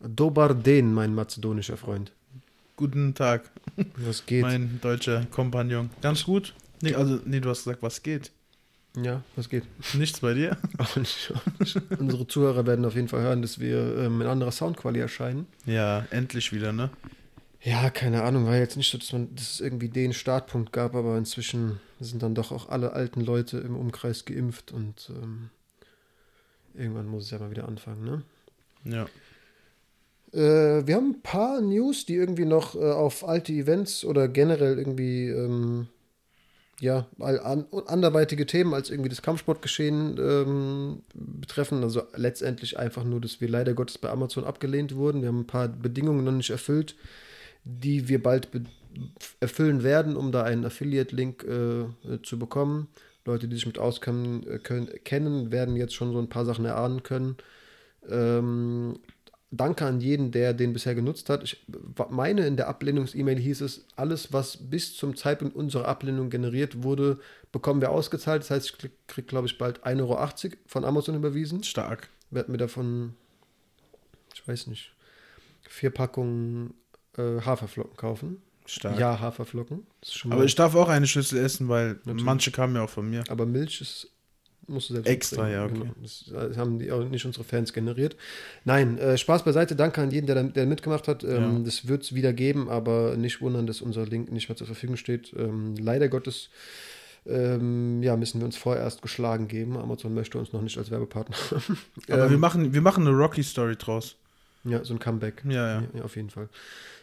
Dobar Den, mein mazedonischer Freund. Guten Tag, Was geht? mein deutscher Kompagnon. Ganz gut? Nee, also, nee, du hast gesagt, was geht? ja, was geht? Nichts bei dir? Auch nicht, auch nicht. Unsere Zuhörer werden auf jeden Fall hören, dass wir ähm, in anderer Soundqualität erscheinen. Ja, endlich wieder, ne? Ja, keine Ahnung, war jetzt nicht so, dass, man, dass es irgendwie den Startpunkt gab, aber inzwischen sind dann doch auch alle alten Leute im Umkreis geimpft und ähm, irgendwann muss es ja mal wieder anfangen, ne? Ja. Äh, wir haben ein paar News, die irgendwie noch äh, auf alte Events oder generell irgendwie ähm, ja, an, anderweitige Themen als irgendwie das Kampfsportgeschehen ähm, betreffen. Also letztendlich einfach nur, dass wir leider Gottes bei Amazon abgelehnt wurden. Wir haben ein paar Bedingungen noch nicht erfüllt, die wir bald erfüllen werden, um da einen Affiliate-Link äh, zu bekommen. Leute, die sich mit auskennen, äh, können, kennen, werden jetzt schon so ein paar Sachen erahnen können. Ähm, danke an jeden, der den bisher genutzt hat. Ich meine, in der Ablehnungs-E-Mail hieß es, alles, was bis zum Zeitpunkt unserer Ablehnung generiert wurde, bekommen wir ausgezahlt. Das heißt, ich kriege, krieg, glaube ich, bald 1,80 Euro von Amazon überwiesen. Stark. Werd mir davon, ich weiß nicht, vier Packungen äh, Haferflocken kaufen. Stark. Ja, Haferflocken. Aber ich darf auch eine Schüssel essen, weil Natürlich. manche kamen ja auch von mir. Aber Milch ist. Musst du selbst Extra, mitbringen. ja, okay. Genau. Das, haben die auch nicht unsere Fans generiert. Nein, äh, Spaß beiseite. Danke an jeden, der, der mitgemacht hat. Ähm, Ja. Das wird es wieder geben, aber nicht wundern, dass unser Link nicht mehr zur Verfügung steht. Ähm, leider Gottes ähm, ja, müssen wir uns vorerst geschlagen geben. Amazon möchte uns noch nicht als Werbepartner. Aber Ähm, wir, machen, wir machen eine Rocky-Story draus. Ja, so ein Comeback. Ja, ja. Ja, auf jeden Fall.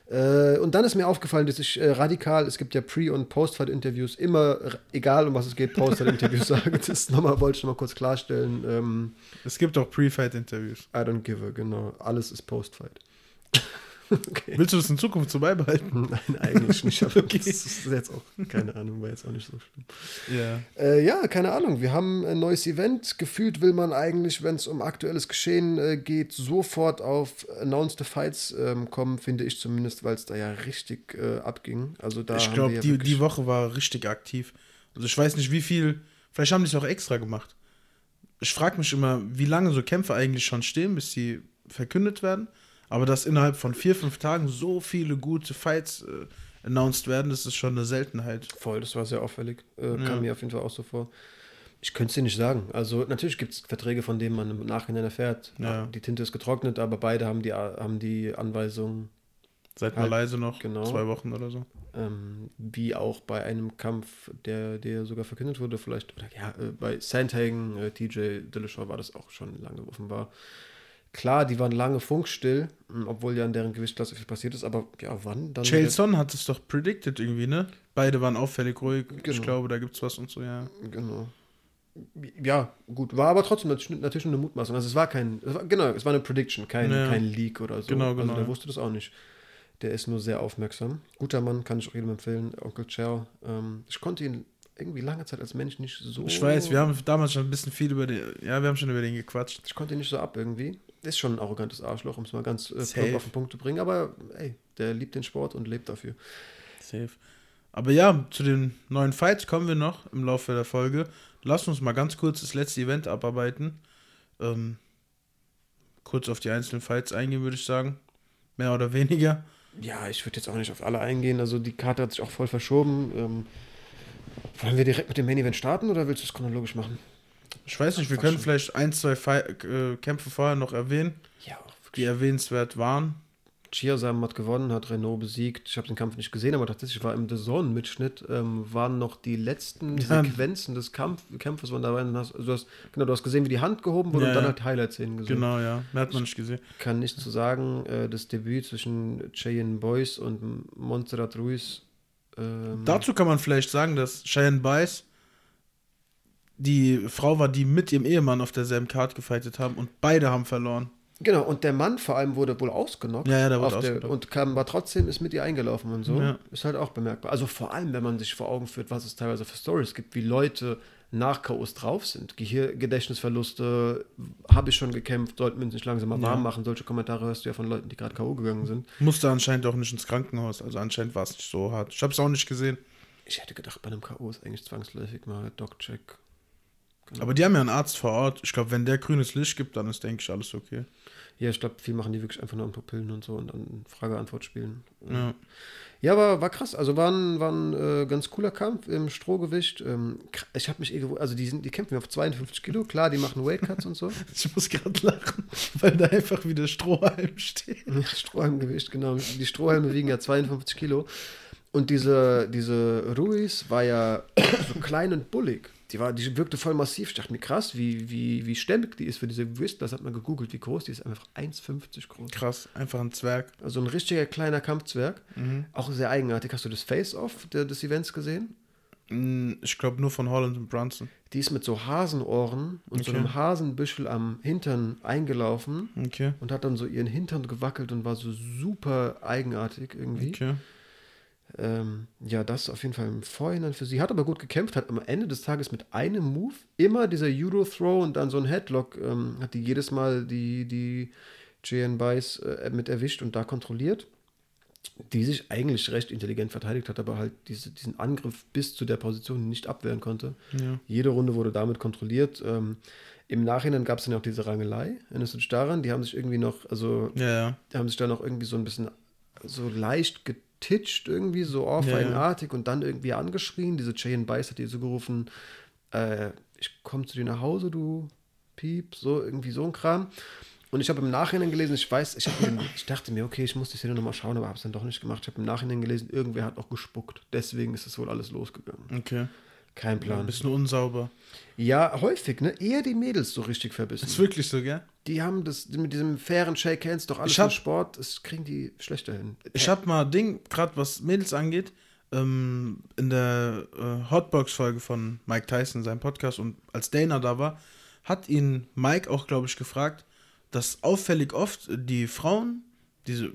Äh, und dann ist mir aufgefallen, dass ich äh, radikal, es gibt ja Pre- und Post-Fight-Interviews, immer, egal um was es geht, Post-Fight-Interviews sage. Das nochmal, wollte ich noch mal kurz klarstellen. Ähm, Es gibt auch Pre-Fight-Interviews. I don't give a, genau. Alles ist Post-Fight. okay. Willst du das in Zukunft so beibehalten? Nein, eigentlich nicht. Aber Okay. das ist jetzt auch, keine Ahnung, war jetzt auch nicht so schlimm. Ja. Äh, ja, keine Ahnung. Wir haben ein neues Event. Gefühlt will man eigentlich, wenn es um aktuelles Geschehen äh, geht, sofort auf Announced Fights ähm, kommen, finde ich zumindest, weil es da ja richtig äh, abging. Also da ich glaube, ja die, die Woche war richtig aktiv. Also ich weiß nicht, wie viel. Vielleicht haben die es auch extra gemacht. Ich frage mich immer, wie lange so Kämpfe eigentlich schon stehen, bis sie verkündet werden. Aber dass innerhalb von vier, fünf Tagen so viele gute Fights äh, announced werden, das ist schon eine Seltenheit. Voll, das war sehr auffällig. Äh, Ja. Kam mir auf jeden Fall auch so vor. Ich könnte es dir nicht sagen. Also natürlich gibt es Verträge, von denen man im Nachhinein erfährt. Ja. ah, Die Tinte ist getrocknet, aber beide haben die, haben die Anweisung, Seid mal Halt, leise noch, genau. zwei Wochen oder so. ähm, wie auch bei einem Kampf, der, der sogar verkündet wurde, vielleicht, oder ja, äh, bei Sandhagen, äh, TJ Dillashaw war das auch schon lange offenbar. Klar, die waren lange funkstill, mh, obwohl ja in deren Gewichtsklasse viel passiert ist, aber ja, wann dann? Chael wieder- Son hat es doch predicted irgendwie, ne? Beide waren auffällig ruhig. Ich Genau. glaube, da gibt's was und so, ja. Genau. Ja, gut, war aber trotzdem natürlich nur eine Mutmaßung. Also es war kein, es war, genau, es war eine Prediction, kein, Ja. kein Leak oder so. Genau, Also genau, der ja. wusste das auch nicht. Der ist nur sehr aufmerksam. Guter Mann, kann ich auch jedem empfehlen, Onkel Chow. Ähm, ich konnte ihn irgendwie lange Zeit als Mensch nicht so. Ich weiß, wir haben damals schon ein bisschen viel über den, ja, wir haben schon über den gequatscht. Ich konnte ihn nicht so ab irgendwie. Ist schon ein arrogantes Arschloch, um es mal ganz äh, plump auf den Punkt zu bringen. Aber ey, der liebt den Sport und lebt dafür. Safe. Aber ja, zu den neuen Fights kommen wir noch im Laufe der Folge. Lass uns mal ganz kurz das letzte Event abarbeiten. Ähm, kurz auf die einzelnen Fights eingehen, würde ich sagen. Mehr oder weniger. Ja, ich würde jetzt auch nicht auf alle eingehen. Also die Karte hat sich auch voll verschoben. Ähm, wollen wir direkt mit dem Main Event starten oder willst du es chronologisch machen? Ich weiß nicht, wir können schon. vielleicht ein, zwei Fi äh, Kämpfe vorher noch erwähnen, Ja, die erwähnenswert waren. Chiasam hat gewonnen, hat Renault besiegt. Ich habe den Kampf nicht gesehen, aber tatsächlich war im The Zone-Mitschnitt ähm, waren noch die letzten Ja. Sequenzen des Kampf Kämpfes waren dabei. Hast, also du, hast, genau, du hast gesehen, wie die Hand gehoben wurde Ja, und dann halt Highlight-Szenen gesehen. Genau, ja. Mehr hat man nicht gesehen. Kann nichts zu sagen. Äh, das Debüt zwischen Cheyenne Boyce und Montserrat Ruiz. Ähm, Dazu kann man vielleicht sagen, dass Cheyenne Bice die Frau war, die mit ihrem Ehemann auf derselben Card gefightet haben und beide haben verloren. Genau, und der Mann vor allem wurde wohl ausgenockt. Ja, ja, der wurde der, ausgenockt. Und kam, war trotzdem, ist mit ihr eingelaufen und so. Ja. Ist halt auch bemerkbar. Also vor allem, wenn man sich vor Augen führt, was es teilweise für Stories gibt, wie Leute nach K.O.s drauf sind. Gehir Gedächtnisverluste, habe ich schon gekämpft, sollten wir uns nicht langsam mal Ja. warm machen. Solche Kommentare hörst du ja von Leuten, die gerade K.O. gegangen sind. Musste anscheinend auch nicht ins Krankenhaus. Also anscheinend war es nicht so hart. Ich habe es auch nicht gesehen. Ich hätte gedacht, bei einem K.O. ist eigentlich zwangsläufig mal Doc-Check Genau. Aber die haben ja einen Arzt vor Ort. Ich glaube, wenn der grünes Licht gibt, dann ist, denke ich, alles okay. Ja, ich glaube, viel machen die wirklich einfach nur am Pupillen und so und dann Frage-Antwort spielen. Ja. Ja, aber war krass. Also war ein, war ein äh, ganz cooler Kampf im Strohgewicht. Ähm, ich habe mich eh gewundert, also die, sind, die kämpfen auf 52 Kilo, klar, die machen Weightcuts und so. Ich muss gerade lachen, weil da einfach wieder Strohhalm steht. Ja, Strohhalmgewicht, genau. Die Strohhalme wiegen ja 52 Kilo. Und diese, diese Ruiz war ja so klein und bullig. Die, war, die wirkte voll massiv. Ich dachte mir, krass, wie, wie, wie stämmig die ist für diese Gewicht. Das hat man gegoogelt, wie groß die ist. Einfach 1,50 groß. Krass, einfach ein Zwerg. Also ein richtiger kleiner Kampfzwerg. Mhm. Auch sehr eigenartig. Hast du das Face-Off des Events gesehen? Mm, Ich glaube nur von Holland und Brunson. Die ist mit so Hasenohren und so Okay. einem Hasenbüschel am Hintern eingelaufen Okay. und hat dann so ihren Hintern gewackelt und war so super eigenartig irgendwie. Okay. Ähm, ja, das auf jeden Fall im Vorhinein für sie. Hat aber gut gekämpft, hat am Ende des Tages mit einem Move immer dieser Judo-Throw und dann so ein Headlock, ähm, hat die jedes Mal die, die Jean Bice äh, mit erwischt und da kontrolliert. Die sich eigentlich recht intelligent verteidigt hat, aber halt diese, diesen Angriff bis zu der Position nicht abwehren konnte. Ja. Jede Runde wurde damit kontrolliert. Ähm, Im Nachhinein gab es dann auch diese Rangelei. Erinnerst du dich daran? Die haben sich irgendwie noch, also Ja, ja. die haben sich dann noch irgendwie so ein bisschen so leicht getitscht, irgendwie so ohrfeigenartig und dann irgendwie angeschrien. Diese Chain Bice hat ihr so gerufen, äh, ich komme zu dir nach Hause, du Piep, so irgendwie so ein Kram. Und ich habe im Nachhinein gelesen, ich weiß, ich, mir, ich dachte mir, okay, ich muss die Szene nochmal schauen, aber habe es dann doch nicht gemacht. Ich habe im Nachhinein gelesen, irgendwer hat auch gespuckt. Deswegen ist es wohl alles losgegangen. Okay. Kein Ein Plan. bisschen unsauber. Ja, häufig, ne? Eher die Mädels so richtig verbissen. Ist wirklich so, gell? Die haben das mit diesem fairen Shake Hands doch alles Ich hab- im Sport, das kriegen die schlechter hin. Ich habe mal Ding, gerade was Mädels angeht, ähm, in der äh, Hotbox-Folge von Mike Tyson, seinem Podcast, und als Dana da war, hat ihn Mike auch, glaube ich, gefragt, dass auffällig oft die Frauen diese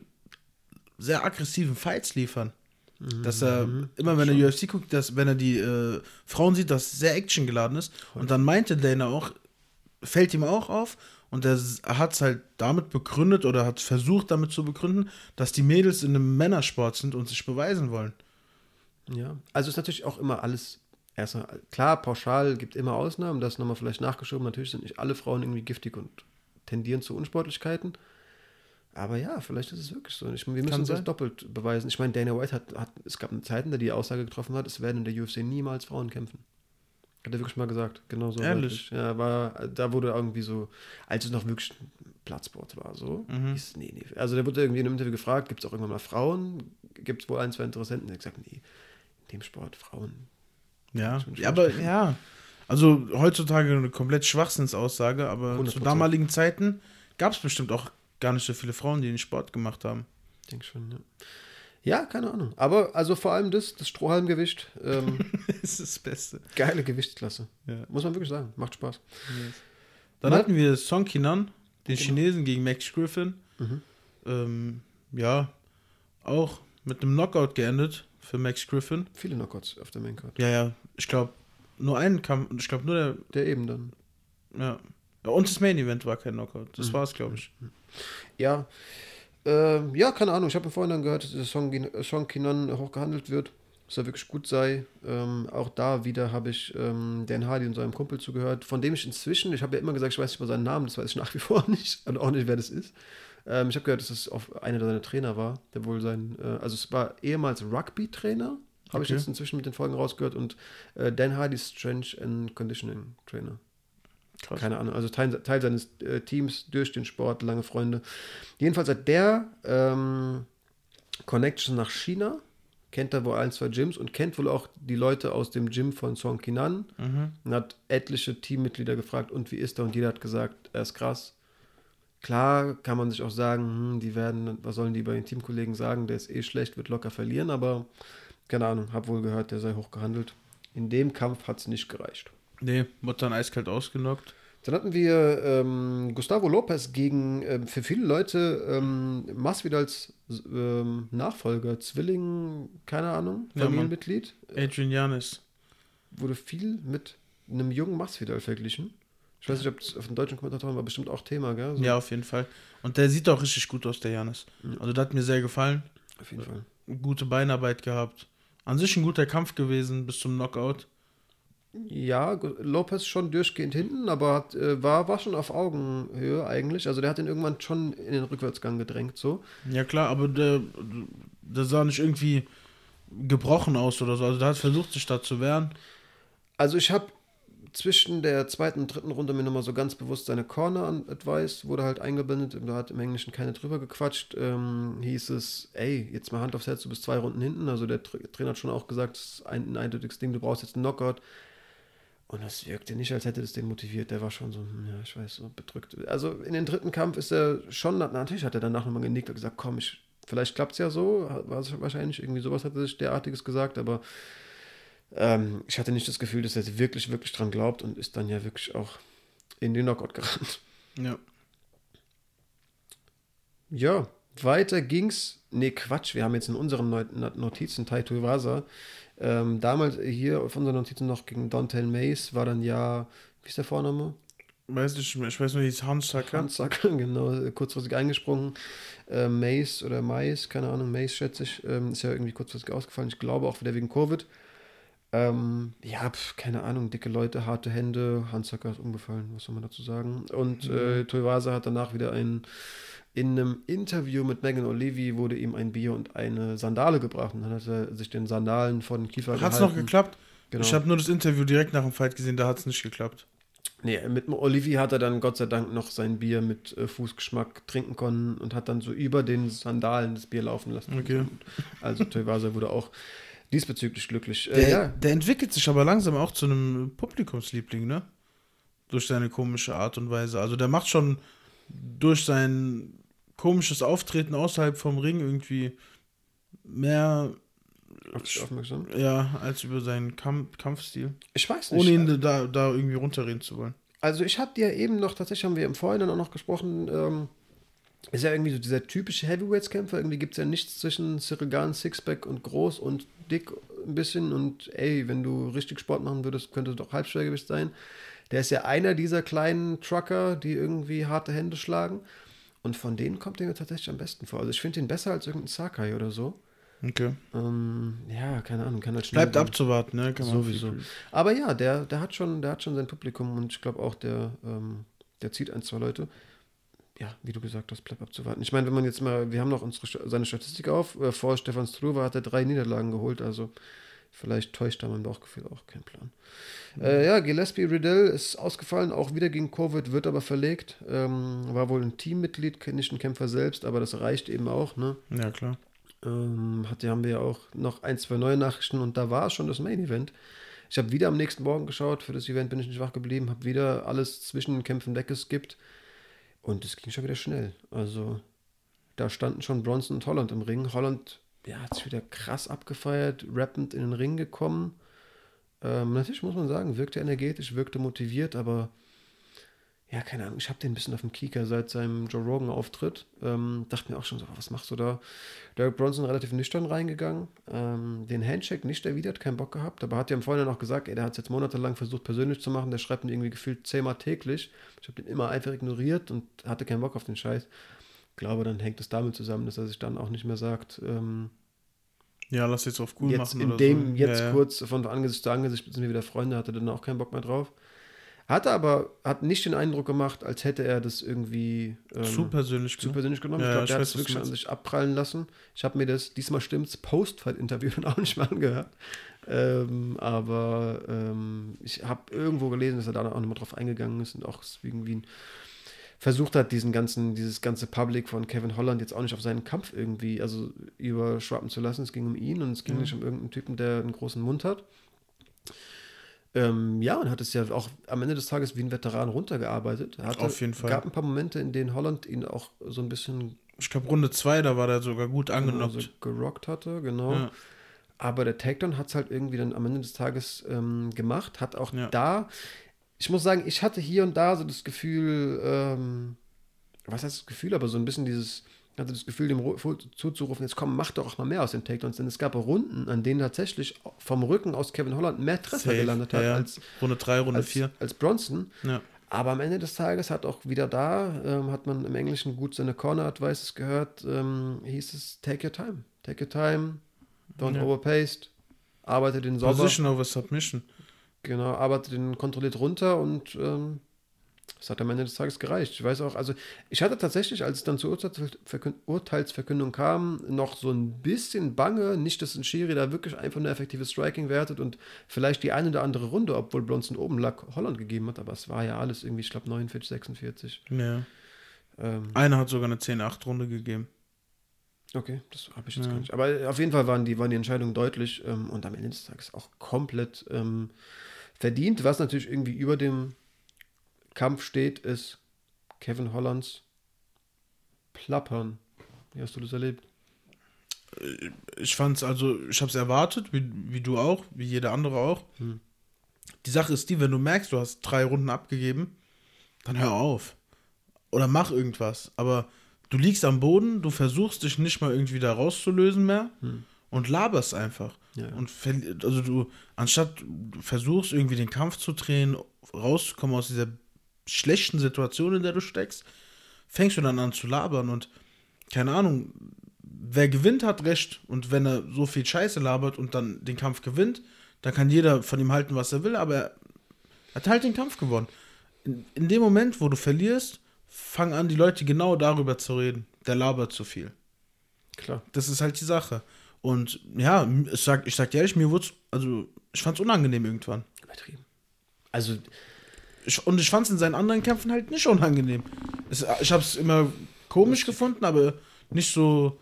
sehr aggressiven Fights liefern. Dass er immer, wenn er UFC guckt, dass wenn er die äh, Frauen sieht, dass sehr actiongeladen ist. Und dann meinte Dana auch, fällt ihm auch auf, und er hat es halt damit begründet oder hat versucht damit zu begründen, dass die Mädels in einem Männersport sind und sich beweisen wollen. Ja, also ist natürlich auch immer alles, erstmal, klar, pauschal gibt immer Ausnahmen, das nochmal vielleicht nachgeschoben, natürlich sind nicht alle Frauen irgendwie giftig und tendieren zu Unsportlichkeiten. Aber ja, vielleicht ist es wirklich so. Ich, wir müssen das doppelt beweisen. Ich meine, Dana White hat, hat, es gab eine Zeit, in der die Aussage getroffen hat, es werden in der UFC niemals Frauen kämpfen. Hat er wirklich mal gesagt, genau so. Ehrlich? Ja, war, da wurde irgendwie so, als es noch wirklich ein Platzsport war, so. Mhm. hieß, nee, nee. Also da wurde irgendwie in einem Interview gefragt, gibt es auch irgendwann mal Frauen? Gibt es wohl ein, zwei Interessenten? Er hat gesagt, nee, in dem Sport Frauen. Ja, ja aber ja. Also heutzutage eine komplett Schwachsinnsaussage, aber 100%. zu damaligen Zeiten gab es bestimmt auch gar nicht so viele Frauen, die den Sport gemacht haben. Ich denke schon, ja. Ja, keine Ahnung. Aber also vor allem das, das Strohhalmgewicht, ähm, ist das Beste. geile Gewichtsklasse. Ja. Muss man wirklich sagen. Macht Spaß. Dann Na- hatten wir Song Kinan, den Genau. Chinesen gegen Max Griffin. Mhm. Ähm, ja, auch mit einem Knockout geendet für Max Griffin. Viele Knockouts auf der Maincard. Ja, ja, ich glaube, nur einen Kampf, ich glaube nur der, Der eben dann. ja. Und das Main Event war kein Knockout. Das Mhm. war's, glaube ich. Ja, ähm, ja, keine Ahnung. Ich habe vorhin dann gehört, dass der Song, Gin- Song Kinon hoch gehandelt wird. Dass er wirklich gut sei. Ähm, auch da wieder habe ich ähm, Dan Hardy und seinem Kumpel zugehört, von dem ich inzwischen, ich habe ja immer gesagt, ich weiß nicht mal seinen Namen, das weiß ich nach wie vor nicht. Und auch nicht, wer das ist. Ähm, ich habe gehört, dass es auf einer seiner Trainer war, der wohl sein, äh, also es war ehemals Rugby-Trainer, habe ich Okay. jetzt inzwischen mit den Folgen rausgehört, und äh, Dan Hardy Strength and Conditioning Trainer. Krass. Keine Ahnung, also Teil, Teil seines äh, Teams durch den Sport, lange Freunde. Jedenfalls hat der ähm, Connection nach China, kennt da wohl ein, zwei Gyms und kennt wohl auch die Leute aus dem Gym von Song Kinan Mhm. und hat etliche Teammitglieder gefragt, und wie ist er? Und jeder hat gesagt, er ist krass. Klar kann man sich auch sagen, hm, die werden, was sollen die bei den Teamkollegen sagen, der ist eh schlecht, wird locker verlieren, aber keine Ahnung, hab wohl gehört, der sei hochgehandelt. In dem Kampf hat es nicht gereicht. Nee, wurde dann eiskalt ausgenockt. Dann hatten wir ähm, Gustavo Lopez gegen ähm, für viele Leute ähm, Masvidals ähm, Nachfolger, Zwilling, keine Ahnung, Ja. Familienmitglied. Adrian Janis. wurde viel mit einem jungen Masvidal verglichen. Ich weiß nicht, ob es auf den deutschen Kommentatoren war bestimmt auch Thema, gell? So, Ja, auf jeden Fall. Und der sieht auch richtig gut aus, der Janis. Also, das hat mir sehr gefallen. Auf jeden Fall. Gute Beinarbeit gehabt. An sich ein guter Kampf gewesen bis zum Knockout. Ja, Lopez schon durchgehend hinten, aber hat, äh, war, war schon auf Augenhöhe eigentlich. Also der hat ihn irgendwann schon in den Rückwärtsgang gedrängt, so. Ja klar, aber der, der sah nicht irgendwie gebrochen aus oder so. Also der hat versucht, sich da zu wehren. Also ich habe zwischen der zweiten und dritten Runde mir nochmal so ganz bewusst seine Corner-Advice wurde halt eingeblendet. Da hat im Englischen keine drüber gequatscht. Ähm, hieß es, ey, jetzt mal Hand aufs Herz, du bist zwei Runden hinten. Also der Trainer hat schon auch gesagt, das ist ein, ein eindeutiges Ding, du brauchst jetzt einen Knockout. Und das wirkte nicht, als hätte das den motiviert. Der war schon so, hm, ja, ich weiß, so bedrückt. Also in den dritten Kampf ist er schon, natürlich hat er danach nochmal genickt und gesagt, komm, ich, vielleicht klappt es ja so. War es wahrscheinlich, irgendwie sowas hat er sich derartiges gesagt, aber ähm, ich hatte nicht das Gefühl, dass er wirklich, wirklich dran glaubt und ist dann ja wirklich auch in den Knockout gerannt. Ja. Ja, weiter ging's. Nee, Quatsch, wir haben jetzt in unseren Notizen Taito Iwasa ähm, damals hier auf unseren Notizen noch gegen Dontel Mace war dann ja, wie ist der Vorname? Weiß nicht, ich weiß nur, hieß Hans Sacker. Hans Sacker, genau, kurzfristig eingesprungen. Äh, Mace oder Mais, keine Ahnung, Mace schätze ich, ähm, ist ja irgendwie kurzfristig ausgefallen. Ich glaube auch wieder wegen Covid. Ähm, ja, pf, keine Ahnung, dicke Leute, harte Hände. Hans Sacker ist umgefallen, was soll man dazu sagen? Und mhm. äh, hat danach wieder einen in einem Interview mit Megan O'Leary wurde ihm ein Bier und eine Sandale gebracht. Und dann hat er sich den Sandalen vor den Kiefer Hat es noch geklappt? Genau. Ich habe nur das Interview direkt nach dem Fight gesehen, da hat es nicht geklappt. Nee, mit Olivier hat er dann Gott sei Dank noch sein Bier mit äh, Fußgeschmack trinken können und hat dann so über den Sandalen das Bier laufen lassen. Okay. Also Tevasa wurde auch diesbezüglich glücklich. Äh, der, ja. der entwickelt sich aber langsam auch zu einem Publikumsliebling, ne? Durch seine komische Art und Weise. Also der macht schon durch sein komisches Auftreten außerhalb vom Ring irgendwie mehr aufmerksam. Ja, als über seinen Kampf Kampfstil. Ich weiß nicht. Ohne ihn da, da irgendwie runterreden zu wollen. Also ich hatte ja eben noch, tatsächlich haben wir im Vorhinein auch noch gesprochen, ähm, ist ja irgendwie so dieser typische Heavyweights-Kämpfer. Irgendwie gibt es ja nichts zwischen Cyril Sixpack und groß und dick ein bisschen. Und ey, wenn du richtig Sport machen würdest, könnte es doch Halbschwergewicht sein. Der ist ja einer dieser kleinen Trucker, die irgendwie harte Hände schlagen. Und von denen kommt er mir tatsächlich am besten vor. Also ich finde ihn besser als irgendein Sakai oder so. Okay. Ähm, ja, keine Ahnung, kann halt schnell. Bleibt abzuwarten, ne? Kann Sowieso. Aber ja, der, der hat schon, der hat schon sein Publikum und ich glaube auch, der, ähm, der zieht ein, zwei Leute. Ja, wie du gesagt hast, bleibt abzuwarten. Ich meine, wenn man jetzt mal, wir haben noch unsere, seine Statistik auf, äh, vor Stefan Struve hat er drei Niederlagen geholt, also vielleicht täuscht da mein Bauchgefühl auch, kein Plan. Äh, ja, Gillespie Riddell ist ausgefallen, auch wieder gegen Covid, wird aber verlegt. Ähm, war wohl ein Teammitglied, nicht ein Kämpfer selbst, aber das reicht eben auch, ne? Ja, klar. Ähm, hat, haben wir ja auch noch ein, zwei neue Nachrichten und da war schon das Main Event. Ich habe wieder am nächsten Morgen geschaut, für das Event bin ich nicht wach geblieben, habe wieder alles zwischen den Kämpfen weggeskippt und es ging schon wieder schnell. Also da standen schon Bronson und Holland im Ring. Holland ja, hat sich wieder krass abgefeiert, rappend in den Ring gekommen. Ähm, natürlich muss man sagen, wirkte energetisch, wirkte motiviert, aber ja, keine Ahnung, ich habe den ein bisschen auf dem Kieker seit seinem Joe Rogan-Auftritt. Ähm, dachte mir auch schon so, was machst du da? Derek Bronson relativ nüchtern reingegangen. Ähm, den Handshake nicht erwidert, keinen Bock gehabt. Aber hat ja im Vorhinein auch gesagt, ey, der hat es jetzt monatelang versucht persönlich zu machen. Der schreibt mir irgendwie gefühlt zehnmal täglich. Ich habe den immer einfach ignoriert und hatte keinen Bock auf den Scheiß. Glaube, dann hängt es damit zusammen, dass er sich dann auch nicht mehr sagt, ähm, ja, lass jetzt auf cool jetzt machen. In dem, so. jetzt ja. kurz von Angesicht zu Angesicht sind wir wieder Freunde, hatte dann auch keinen Bock mehr drauf. Hatte aber, hat nicht den Eindruck gemacht, als hätte er das irgendwie ähm, zu persönlich, zu persönlich genommen. Ja, ich glaube, der hat es wirklich an sich abprallen lassen. Ich habe mir das, diesmal stimmt's, Post-Fight-Interview dann auch nicht mehr angehört. Ähm, aber ähm, ich habe irgendwo gelesen, dass er da auch nochmal drauf eingegangen ist und auch irgendwie ein versucht hat, diesen ganzen, dieses ganze Public von Kevin Holland jetzt auch nicht auf seinen Kampf irgendwie, also überschwappen zu lassen. Es ging um ihn und es ging mhm. nicht um irgendeinen Typen, der einen großen Mund hat. Ähm, ja, und hat es ja auch am Ende des Tages wie ein Veteran runtergearbeitet. Er hatte, Auf jeden Fall. gab ein paar Momente, in denen Holland ihn auch so ein bisschen. Ich glaube, Runde 2, da war der sogar gut genau, angenockt. Also gerockt hatte, genau. Ja. Aber der Takedown hat es halt irgendwie dann am Ende des Tages ähm, gemacht, hat auch ja. da ich muss sagen, ich hatte hier und da so das Gefühl, ähm, was heißt das Gefühl, aber so ein bisschen dieses, hatte das Gefühl, dem zuzurufen, jetzt komm, mach doch auch mal mehr aus den Takedowns, denn es gab Runden, an denen tatsächlich vom Rücken aus Kevin Holland mehr Treffer Safe, gelandet hat ja, als Runde 3, Runde 4. Als Bronson. Ja. Aber am Ende des Tages hat auch wieder da, ähm, hat man im Englischen gut seine Corner-Advices gehört, ähm, hieß es, take your time. Take your time, don't ja. overpaced, arbeite den sauber. Position over Submission. Genau, arbeitet den kontrolliert runter und ähm, das hat am Ende des Tages gereicht. Ich weiß auch, also ich hatte tatsächlich, als es dann zur Urteilsverkün Urteilsverkündung kam, noch so ein bisschen Bange, nicht, dass ein Schiri da wirklich einfach nur effektives Striking wertet und vielleicht die eine oder andere Runde, obwohl Blonson oben lag, Holland gegeben hat, aber es war ja alles irgendwie, ich glaube, 49, 46. Ja. Ähm, Einer hat sogar eine 10-8-Runde gegeben. okay, das habe ich jetzt Ja. gar nicht. Aber auf jeden Fall waren die, waren die Entscheidungen deutlich ähm, und am Ende des Tages auch komplett ähm, verdient. Was natürlich irgendwie über dem Kampf steht, ist Kevin Hollands Plappern. Wie hast du das erlebt? Ich fand's also, ich hab's erwartet, wie, wie du auch, wie jeder andere auch. Hm. Die Sache ist die, wenn du merkst, du hast drei Runden abgegeben, dann hör auf. Oder mach irgendwas. Aber du liegst am Boden, du versuchst dich nicht mal irgendwie da rauszulösen mehr Hm. Und laberst einfach. Ja. Und also du, anstatt du versuchst irgendwie den Kampf zu drehen, rauszukommen aus dieser schlechten Situation, in der du steckst, fängst du dann an zu labern und keine Ahnung, wer gewinnt, hat recht. Und wenn er so viel Scheiße labert und dann den Kampf gewinnt, dann kann jeder von ihm halten, was er will, aber er hat halt den Kampf gewonnen. In, in dem Moment, wo du verlierst, fangen an, die Leute genau darüber zu reden. Der labert zu viel. Klar. Das ist halt die Sache. Und ja, ich sag, ich sag dir ehrlich, mir wurde also ich fand's unangenehm irgendwann. Übertrieben. Also, Ich, und ich fand's in seinen anderen Kämpfen halt nicht unangenehm. Es, ich hab's immer komisch gefunden, aber nicht so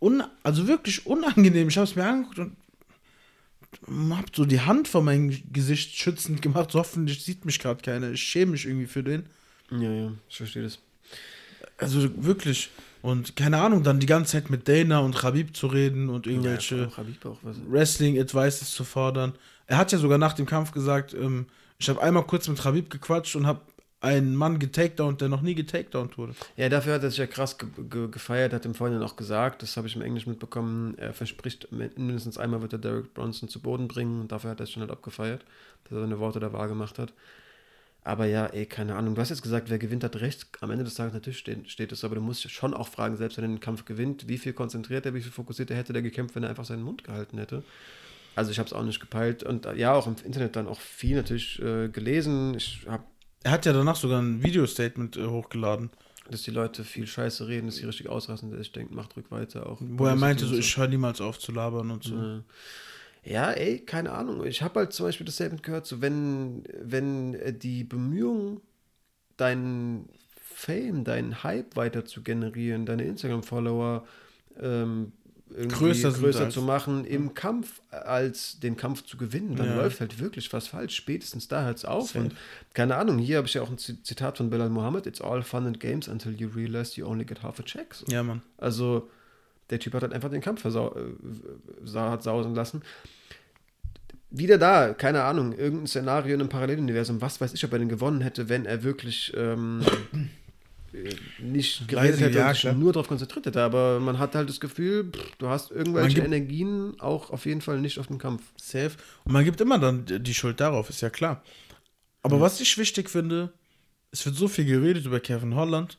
un, also wirklich unangenehm. Ich hab's mir angeguckt und hab so die Hand vor meinem Gesicht schützend gemacht. So, hoffentlich sieht mich gerade keiner. Ich schäme mich irgendwie für den. ja, ja, ich verstehe das. Also wirklich. Und keine Ahnung, dann die ganze Zeit mit Dana und Khabib zu reden und irgendwelche. Ja. Wrestling-Advices zu fordern. Er hat ja sogar nach dem Kampf gesagt, ähm, ich habe einmal kurz mit Habib gequatscht und habe einen Mann getakedownt, der noch nie getakedownt wurde. Ja, dafür hat er sich ja krass ge ge gefeiert, hat im Vorhinein auch gesagt, das habe ich im Englisch mitbekommen, er verspricht, mindestens einmal wird er Derek Bronson zu Boden bringen und dafür hat er es schon halt abgefeiert, dass er seine Worte da wahr gemacht hat. Aber ja, ey, keine Ahnung. Du hast jetzt gesagt, wer gewinnt, hat recht. Am Ende des Tages natürlich steht, steht es, aber du musst schon auch fragen, selbst wenn er den Kampf gewinnt, wie viel konzentriert er, wie viel fokussiert er hätte der gekämpft, wenn er einfach seinen Mund gehalten hätte. Also ich habe es auch nicht gepeilt und äh, ja, auch im Internet dann auch viel natürlich äh, gelesen. Ich habe, Er hat ja danach sogar ein Video-Statement äh, hochgeladen, dass die Leute viel Scheiße reden, dass sie richtig ausrasten, dass ich denke, macht ruhig weiter. Auch wo er meinte, so, ich höre niemals auf zu labern und so. Ja. Ja, ey, keine Ahnung. Ich habe halt zum Beispiel das Statement gehört, so wenn, wenn äh, die Bemühungen, deinen Fame, deinen Hype weiter zu generieren, deine Instagram-Follower ähm, Größer größer, zu machen im Kampf, als den Kampf zu gewinnen, dann Ja. läuft halt wirklich was falsch. Spätestens da hört es auf. Safe. Und keine Ahnung, hier habe ich ja auch ein Zitat von Belal Mohammed: It's all fun and games until you realize you only get half a check. So. Ja, Mann. Also, der Typ hat halt einfach den Kampf versau äh, hat sausen lassen. Wieder da, keine Ahnung, irgendein Szenario in einem Paralleluniversum, was weiß ich, ob er den gewonnen hätte, wenn er wirklich ähm, äh, nicht geredet hätte ja, und sich klar. nur darauf konzentriert hätte. Aber man hat halt das Gefühl, pff, du hast irgendwelche Energien auch auf jeden Fall nicht auf den Kampf. Safe. Und man gibt immer dann die Schuld darauf, ist ja klar. Aber was ich wichtig finde, es wird so viel geredet über Kevin Holland.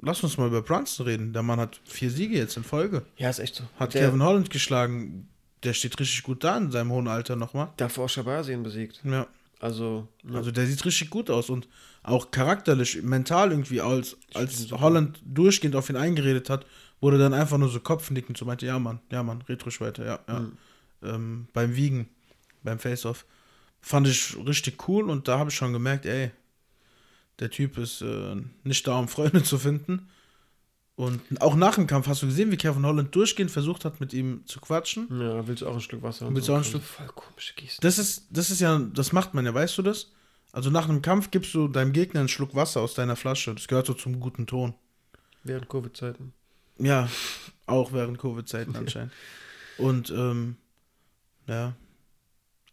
Lass uns mal über Brunson reden. Der Mann hat vier Siege jetzt in Folge. Ja, ist echt so. Hat der, Kevin Holland geschlagen. Der steht richtig gut da in seinem hohen Alter nochmal. davor Shabazien besiegt. Ja. Also, ne, Also der sieht richtig gut aus und auch charakterlich, mental irgendwie, als, als. Holland durchgehend auf ihn eingeredet hat, wurde dann einfach nur so kopfnickend so meinte, ja Mann, ja Mann, red ruhig weiter, ja, ja. Mhm. Ähm, beim Wiegen, beim Face-Off. Fand ich richtig cool und da habe ich schon gemerkt, ey, der Typ ist äh, nicht da, um Freunde zu finden. Und auch nach dem Kampf hast du gesehen, wie Kevin Holland durchgehend versucht hat, mit ihm zu quatschen. ja, willst du auch ein Stück Wasser? und Willst du auch ein Stück- Voll komische Geste. Das ist, das ist ja, das macht man ja, weißt du das? Also nach einem Kampf gibst du deinem Gegner einen Schluck Wasser aus deiner Flasche. Das gehört so zum guten Ton. Während Covid-Zeiten. Ja, auch während Covid-Zeiten anscheinend. Und, ähm, ja,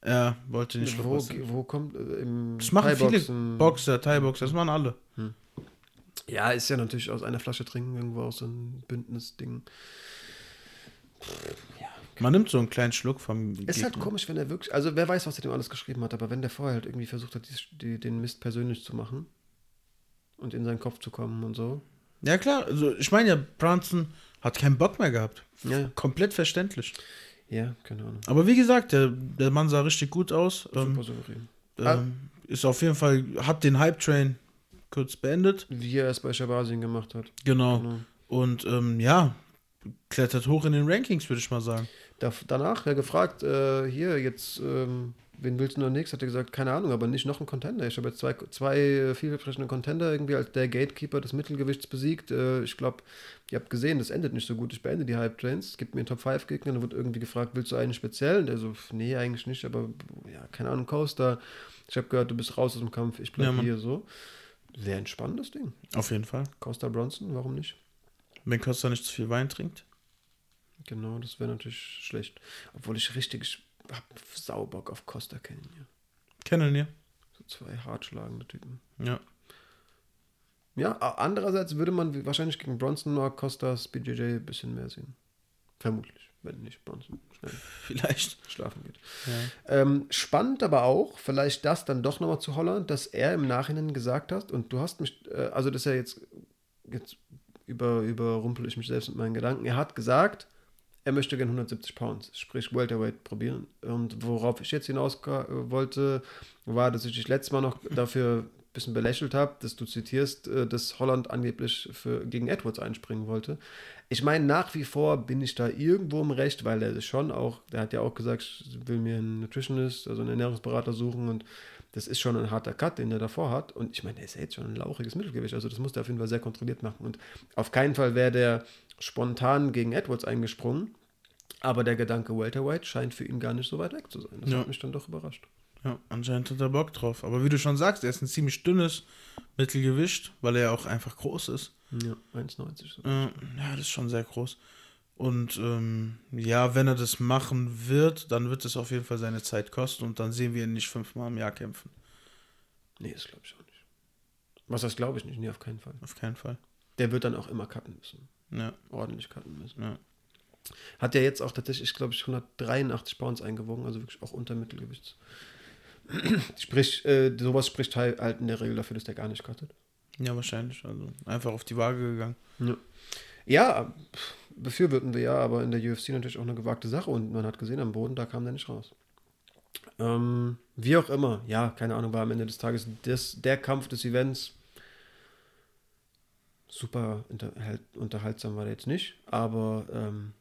er wollte nicht Schluck Wo, Wasser. wo kommt äh, im Das machen viele Boxer, Thai-Boxer, das machen alle. Ja, ist ja natürlich aus einer Flasche trinken irgendwo auch so ein Bündnisding. Man nimmt so einen kleinen Schluck vom Ist halt komisch, wenn er wirklich, also wer weiß, was er dem alles geschrieben hat, aber wenn der vorher halt irgendwie versucht hat, die, den Mist persönlich zu machen und in seinen Kopf zu kommen und so. Ja klar, also ich meine ja, Brunson hat keinen Bock mehr gehabt. Ja, ja. Komplett verständlich. Ja, keine Ahnung. Aber wie gesagt, der, der Mann sah richtig gut aus. Ähm, Super souverän. Ähm, ist auf jeden Fall, hat den Hype-Train kurz beendet. Wie er es bei Shabazin gemacht hat. Genau. Genau. Und ähm, ja, klettert hoch in den Rankings, würde ich mal sagen. Da, danach ja gefragt, äh, hier jetzt, ähm, wen willst du noch nichts? Hat er gesagt, keine Ahnung, aber nicht noch ein Contender. Ich habe jetzt zwei, zwei äh, vielversprechende Contender irgendwie als der Gatekeeper des Mittelgewichts besiegt. Äh, ich glaube, ihr habt gesehen, das endet nicht so gut. Ich beende die Hype Trains. Es gibt mir einen Top 5 Gegner, da wird irgendwie gefragt, willst du einen speziellen? Der so, nee, eigentlich nicht, aber ja, keine Ahnung, Coaster. Ich habe gehört, du bist raus aus dem Kampf, ich Ja, bleibe Mann. hier so. Wäre ein spannendes Ding. Auf jeden Fall. Costa Bronson, warum nicht? Wenn Costa nicht zu viel Wein trinkt. Genau, das wäre natürlich schlecht. Obwohl ich richtig, ich hab Saubock auf Costa kennen hier. Kennen wir. So zwei hartschlagende Typen. Ja. Ja, andererseits würde man wahrscheinlich gegen Bronson nur Costas BJJ ein bisschen mehr sehen. Vermutlich, wenn nicht Bronson schnell Vielleicht. schlafen geht. Ja. Ähm, spannend aber auch, vielleicht das dann doch nochmal zu Holland, dass er im Nachhinein gesagt hat, und du hast mich, äh, also das ist ja jetzt, jetzt über, überrumpel ich mich selbst mit meinen Gedanken, er hat gesagt, er möchte gerne 170 Pounds, sprich Welterweight probieren. Und worauf ich jetzt hinaus äh, wollte, war, dass ich dich letztes Mal noch dafür bisschen belächelt habe, dass du zitierst, äh, dass Holland angeblich für, gegen Edwards einspringen wollte. Ich meine, nach wie vor bin ich da irgendwo im Recht, weil er schon auch, der hat ja auch gesagt, ich will mir einen Nutritionist, also einen Ernährungsberater suchen und das ist schon ein harter Cut, den er davor hat. Und ich meine, der ist ja jetzt schon ein lauchiges Mittelgewicht, also das muss der auf jeden Fall sehr kontrolliert machen. Und auf keinen Fall wäre der spontan gegen Edwards eingesprungen, aber der Gedanke Welterweight scheint für ihn gar nicht so weit weg zu sein. Das Ja. hat mich dann doch überrascht. Ja, anscheinend hat er Bock drauf. Aber wie du schon sagst, er ist ein ziemlich dünnes Mittelgewicht, weil er ja auch einfach groß ist. Ja, 1,90 so. Äh, ja, das ist schon sehr groß. Und ähm, ja, wenn er das machen wird, dann wird es auf jeden Fall seine Zeit kosten und dann sehen wir ihn nicht fünfmal im Jahr kämpfen. Nee, das glaube ich auch nicht. Was das glaube ich nicht, nee, auf keinen Fall. Auf keinen Fall. Der wird dann auch immer cutten müssen. Ja, Ordentlich cutten müssen. ja. Hat ja jetzt auch tatsächlich, glaube ich, 183 Pounds eingewogen, also wirklich auch unter Mittelgewichts. Sprich, äh, sowas spricht halt halt in der Regel dafür, dass der gar nicht cuttet. ja, wahrscheinlich. Also einfach auf die Waage gegangen. Ja. Ja, befürworten wir ja, aber in der UFC natürlich auch eine gewagte Sache und man hat gesehen, am Boden, da kam der nicht raus. Ähm, wie auch immer, ja, keine Ahnung, war am Ende des Tages das, der Kampf des Events. Super unterhalt, unterhaltsam war der jetzt nicht, aber ähm,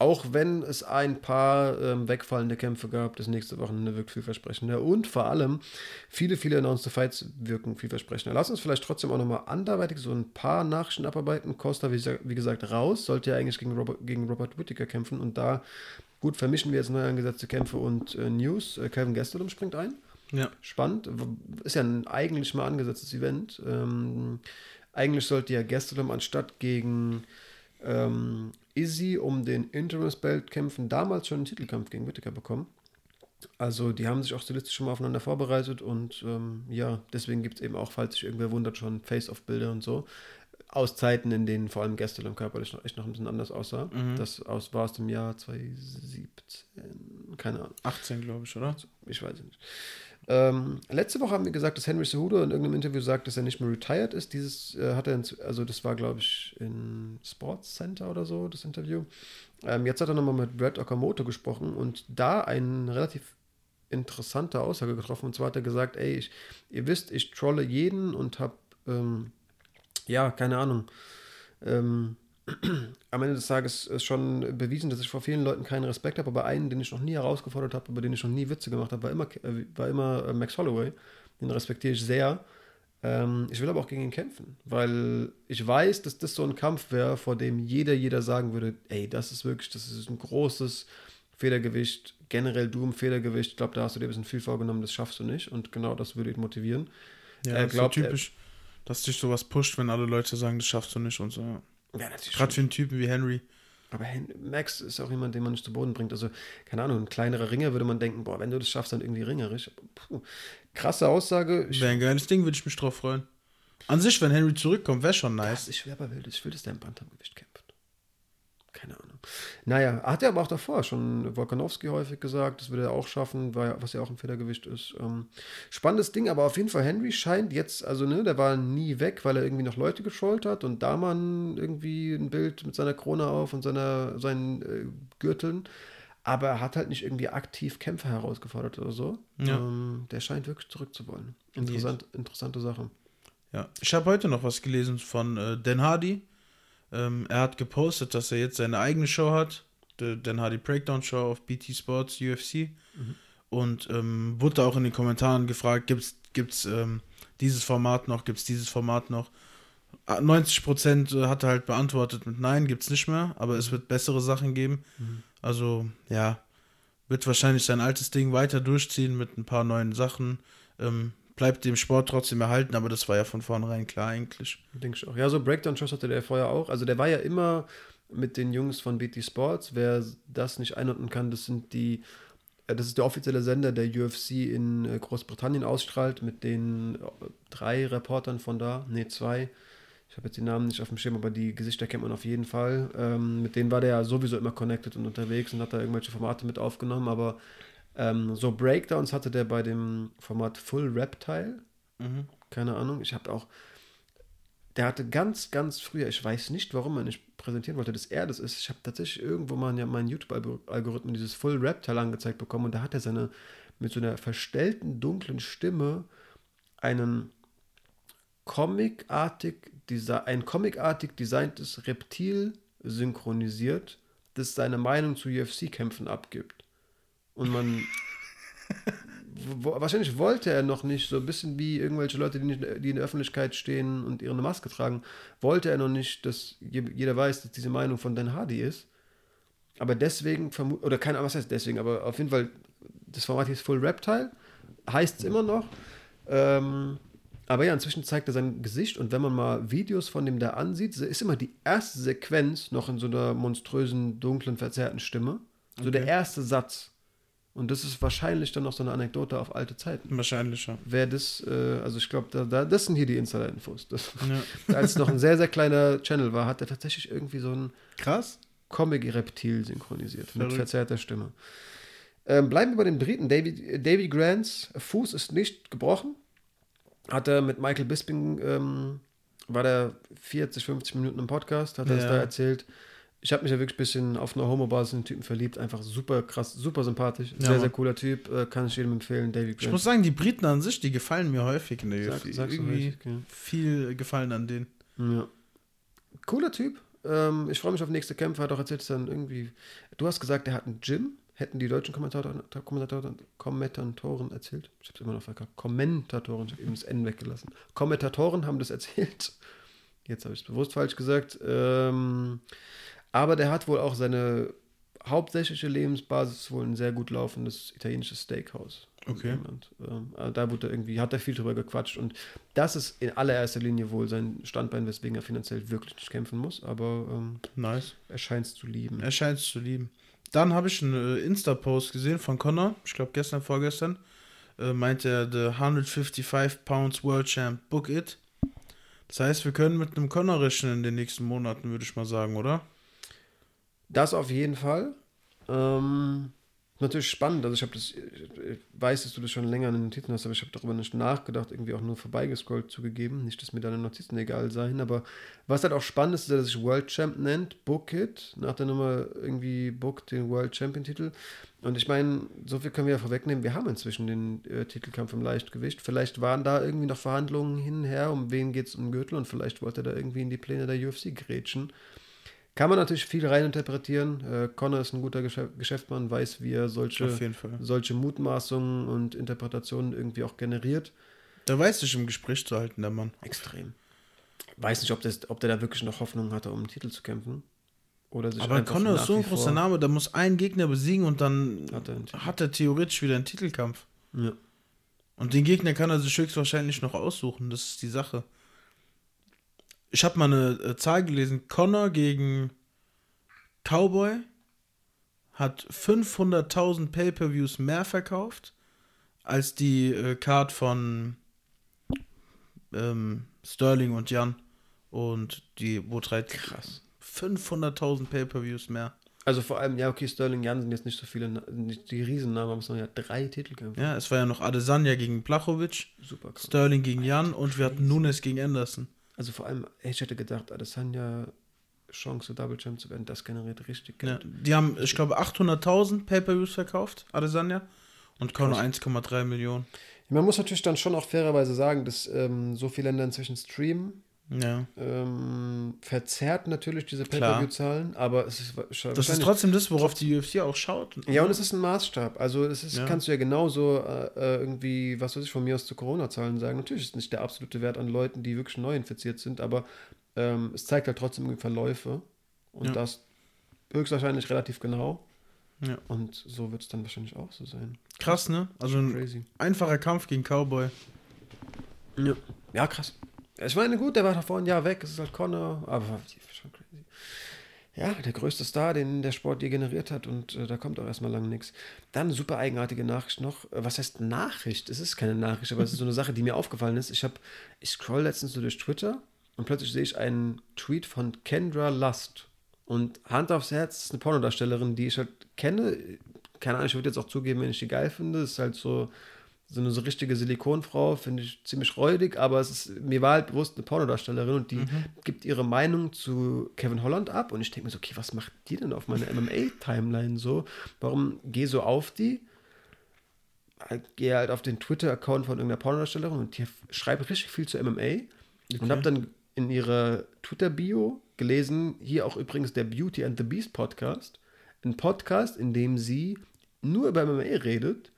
auch wenn es ein paar ähm, wegfallende Kämpfe gab, das nächste Wochenende wirkt vielversprechender und vor allem viele, viele Announced Fights wirken vielversprechender. Lass uns vielleicht trotzdem auch nochmal anderweitig so ein paar Nachrichten abarbeiten. Costa, wie, gesagt- wie gesagt, raus, sollte ja eigentlich gegen Robert, gegen Robert Whittaker kämpfen und da, gut, vermischen wir jetzt neu angesetzte Kämpfe und äh, News. Äh, Calvin Gastelum springt ein. Ja. Spannend. Ist ja ein eigentlich mal angesetztes Event. Ähm, eigentlich sollte ja Gastelum anstatt gegen ähm, Izzy um den Interims-Belt kämpfen, damals schon einen Titelkampf gegen Whittaker bekommen. Also die haben sich auch stilistisch schon mal aufeinander vorbereitet und ähm, ja, deswegen gibt es eben auch, falls sich irgendwer wundert, schon Face-Off-Bilder und so. Aus Zeiten, in denen vor allem Gastelum körperlich noch, echt noch ein bisschen anders aussah. Mhm. Das aus, war aus dem Jahr 2017, keine Ahnung. 18, glaube ich, oder? Ich weiß es nicht. Ähm, letzte Woche haben wir gesagt, dass Henry Cejudo in irgendeinem Interview sagt, dass er nicht mehr retired ist. Dieses äh, hat er, in, also das war, glaube ich, in Sports Center oder so, das Interview. Ähm, jetzt hat er nochmal mit Brad Okamoto gesprochen und da eine relativ interessante Aussage getroffen. Und zwar hat er gesagt, ey, ich, ihr wisst, ich trolle jeden und habe, ähm, ja, keine Ahnung, ähm, am Ende des Tages ist schon bewiesen, dass ich vor vielen Leuten keinen Respekt habe, aber einen, den ich noch nie herausgefordert habe, über den ich noch nie Witze gemacht habe, war immer, äh, war immer äh, Max Holloway. Den respektiere ich sehr. Ähm, ich will aber auch gegen ihn kämpfen, weil ich weiß, dass das so ein Kampf wäre, vor dem jeder, jeder sagen würde, ey, das ist wirklich, das ist ein großes Federgewicht, generell du im Federgewicht, ich glaube, da hast du dir ein bisschen viel vorgenommen, das schaffst du nicht und genau das würde ihn motivieren. Ja, Er das glaubt, ist so typisch, dass dich sowas pusht, wenn alle Leute sagen, das schaffst du nicht und so. ja. Ja, natürlich Gerade für einen Typen wie Henry. Aber Max ist auch jemand, den man nicht zu Boden bringt. Also, keine Ahnung, ein kleinerer Ringer würde man denken, boah, wenn du das schaffst, dann irgendwie ringerisch. Puh. Krasse Aussage. Ich, Wäre ein geiles Ding, würde ich mich drauf freuen. An sich, wenn Henry zurückkommt, wäre schon nice. ich wäre aber wild. Ich will, dass der im Bantamgewicht kämpft. Keine Ahnung. Naja, hat er aber auch davor schon Volkanowski häufig gesagt, das würde er auch schaffen, weil, was ja auch im Federgewicht ist. Ähm, spannendes Ding, aber auf jeden Fall, Henry scheint jetzt, also ne, der war nie weg, weil er irgendwie noch Leute geschollt hat und Daman irgendwie ein Bild mit seiner Krone auf und seiner, seinen äh, Gürteln. Aber er hat halt nicht irgendwie aktiv Kämpfer herausgefordert oder so. Ja. Ähm, der scheint wirklich zurückzuwollen. Interessant, interessante Sache. Ja, ich habe heute noch was gelesen von äh, Dan Hardy. Ähm, er hat gepostet, dass er jetzt seine eigene Show hat, die Dan Hardy Breakdown Show auf BT Sports UFC. Und ähm, wurde auch in den Kommentaren gefragt, gibt's gibt's ähm, dieses Format noch, gibt's dieses Format noch? Ah, 90% hat er halt beantwortet mit Nein, gibt's nicht mehr, aber es wird bessere Sachen geben. Also, ja, wird wahrscheinlich sein altes Ding weiter durchziehen mit ein paar neuen Sachen. Ähm, bleibt dem Sport trotzdem erhalten, aber das war ja von vornherein klar eigentlich. Denke ich auch. Ja, so Breakdown-Shows hatte der vorher auch. Also der war ja immer mit den Jungs von BT Sports. Wer das nicht einordnen kann, das sind die, äh, das ist der offizielle Sender, der UFC in äh, Großbritannien ausstrahlt, mit den äh, drei Reportern von da, nee, zwei. Ich habe jetzt die Namen nicht auf dem Schirm, aber die Gesichter kennt man auf jeden Fall. Ähm, mit denen war der ja sowieso immer connected und unterwegs und hat da irgendwelche Formate mit aufgenommen, aber ähm, so Breakdowns hatte der bei dem Format Full Reptile. Keine Ahnung. Ich habe auch. Der hatte ganz, ganz früher, ich weiß nicht, warum er nicht präsentieren wollte, dass er das ist. Ich habe tatsächlich irgendwo mal ja meinen YouTube-Algorithmen dieses Full Reptile angezeigt bekommen und da hat er seine mit so einer verstellten, dunklen Stimme einen comicartig, ein comicartig designtes Reptil synchronisiert, das seine Meinung zu UFC-Kämpfen abgibt. Und man. wahrscheinlich wollte er noch nicht, so ein bisschen wie irgendwelche Leute, die, nicht, die in der Öffentlichkeit stehen und ihre Maske tragen, wollte er noch nicht, dass je- jeder weiß, dass diese Meinung von Dan Hardy ist. Aber deswegen, oder keine Ahnung, was heißt deswegen, aber auf jeden Fall, das Format hieß Full Reptile, heißt es immer noch. Ähm, aber ja, inzwischen zeigt er sein Gesicht und wenn man mal Videos von dem da ansieht, ist immer die erste Sequenz noch in so einer monströsen, dunklen, verzerrten Stimme. So der erste Satz. Und das ist wahrscheinlich dann noch so eine Anekdote auf alte Zeiten. Wahrscheinlich, ja. Wer das, äh, also ich glaube, da, da, das sind hier die Insider-Infos. Ja. Als es noch ein sehr, sehr kleiner Channel war, hat er tatsächlich irgendwie so ein Krass. Comic-Reptil synchronisiert mit Verrückt. verzerrter Stimme. Ähm, bleiben wir bei dem Briten. Davy, Davy Grants Fuß ist nicht gebrochen. Hat er mit Michael Bisping, ähm, war der 40, 50 Minuten im Podcast, hat er es Ja. da erzählt. Ich habe mich ja wirklich ein bisschen auf einer Homo-Basis in den Typen verliebt. Einfach super krass, super sympathisch. Ja, sehr, sehr Mann. cooler Typ. Äh, kann ich jedem empfehlen. Davy Ich Grant. muss sagen, die Briten an sich, die gefallen mir häufig in der Sag- UFC. sagst du Irgendwie richtig, ja. viel gefallen an denen. Ja. Cooler Typ. Ähm, ich freue mich auf nächste Kämpfe. Hat auch erzählt, dass dann irgendwie. Du hast gesagt, er hat ein Gym. Hätten die deutschen Kommentatoren, Kommentatoren, Kommentatoren erzählt? Ich habe es immer noch verkackt. Kommentatoren, ich habe eben das N weggelassen. Kommentatoren haben das erzählt. Jetzt habe ich es bewusst falsch gesagt. Ähm, aber der hat wohl auch seine hauptsächliche Lebensbasis wohl ein sehr gut laufendes italienisches Steakhouse. Okay. Ähm, also da wurde er irgendwie, hat er viel drüber gequatscht und das ist in allererster Linie wohl sein Standbein, weswegen er finanziell wirklich nicht kämpfen muss, aber ähm, Nice. er scheint es zu lieben. Er scheint es zu lieben. Dann habe ich einen äh, Insta-Post gesehen von Connor, ich glaube gestern, vorgestern. Äh, meinte er, the 155 Pounds World Champ, book it. Das heißt, wir können mit einem Connor rechnen in den nächsten Monaten, würde ich mal sagen, oder? Das auf jeden Fall. Ähm, natürlich spannend. Also ich habe das, ich weiß, dass du das schon länger in den Notizen hast, aber ich habe darüber nicht nachgedacht, irgendwie auch nur vorbeigescrollt zugegeben. Nicht, dass mir deine Notizen egal seien, aber was halt auch spannend ist, ist, dass sich World Champ nennt, Book It, nach der Nummer irgendwie Book den World Champion Titel. Und ich meine, so viel können wir ja vorwegnehmen, wir haben inzwischen den äh, Titelkampf im Leichtgewicht. Vielleicht waren da irgendwie noch Verhandlungen hin und her, um wen geht es um Gürtel und vielleicht wollte er da irgendwie in die Pläne der UFC grätschen. Kann man natürlich viel reininterpretieren. Äh, Connor ist ein guter Geschäf Geschäftsmann, weiß, wie er solche, solche Mutmaßungen und Interpretationen irgendwie auch generiert. Der weiß sich im Gespräch zu halten, der Mann. Extrem. Weiß nicht, ob, das, ob der da wirklich noch Hoffnung hatte, um den Titel zu kämpfen. Oder sich Aber Connor ist so ein großer Name, der muss einen Gegner besiegen und dann Hat er einen hat er theoretisch wieder einen Titelkampf. Ja. Und den Gegner kann er sich höchstwahrscheinlich noch aussuchen. Das ist die Sache. Ich habe mal eine äh, Zahl gelesen. Connor gegen Cowboy hat 500.000 Pay-per-Views mehr verkauft als die äh, Card von ähm, Sterling und Jan und die wo drei Krass. 500.000 Pay-per-Views mehr. Also vor allem, ja, okay, Sterling Jan sind jetzt nicht so viele, nicht die Riesennamen, aber es waren ja drei Titelkämpfe. Ja, es war ja noch Adesanya gegen Blachowicz, Super krass. Sterling gegen Jan und wir hatten Nunes gegen Anderson. Also vor allem, ich hätte gedacht, Adesanya Chance, Double Champ zu werden. Das generiert richtig Ja, Geld. die haben, ich glaube, 800.000 Pay-Per-Views verkauft, Adesanya. Und Conor 1,3 Millionen. Man muss natürlich dann schon auch fairerweise sagen, dass ähm, so viele Länder inzwischen streamen. Ja. Ähm, verzerrt natürlich diese. Pay-Per-View-Zahlen, aber es ist Das ist wahrscheinlich- trotzdem das, worauf die UFC auch schaut. Ja, und es ist ein Maßstab. Also es ist, Ja. kannst du ja genauso äh, äh, irgendwie, was weiß ich, von mir aus zu Corona-Zahlen sagen. Natürlich ist es nicht der absolute Wert an Leuten, die wirklich neu infiziert sind, aber ähm, es zeigt halt trotzdem Verläufe. Und Ja. das höchstwahrscheinlich relativ genau. Ja. Und so wird es dann wahrscheinlich auch so sein. Krass, ne? Also ein Crazy. einfacher Kampf gegen Cowboy. Ja. ja, krass. Ich meine, gut, der war davor ein Jahr weg, es ist halt Connor, aber schon crazy. Ja, der größte Star, den der Sport je generiert hat und äh, da kommt auch erstmal lange nichts. Dann super eigenartige Nachricht noch. Äh, was heißt Nachricht? Es ist keine Nachricht, aber es ist so eine Sache, die mir aufgefallen ist. Ich habe, ich scroll letztens so durch Twitter und plötzlich sehe ich einen Tweet von Kendra Lust. Und Hand aufs Herz ist eine Pornodarstellerin, die ich halt kenne. Keine Ahnung, ich würde jetzt auch zugeben, wenn ich die geil finde. Es ist halt so, so eine so richtige Silikonfrau, finde ich ziemlich räudig, aber es ist, mir war halt bewusst eine Pornodarstellerin und die gibt ihre Meinung zu Kevin Holland ab und ich denke mir so, okay, was macht die denn auf meiner MMA-Timeline so? Warum geh so auf die? Halt, Gehe halt auf den Twitter-Account von irgendeiner Pornodarstellerin und die schreibt richtig viel zu MMA und habe dann in ihrer Twitter-Bio gelesen, hier auch übrigens der Beauty and the Beast Podcast, ein Podcast, in dem sie nur über MMA redet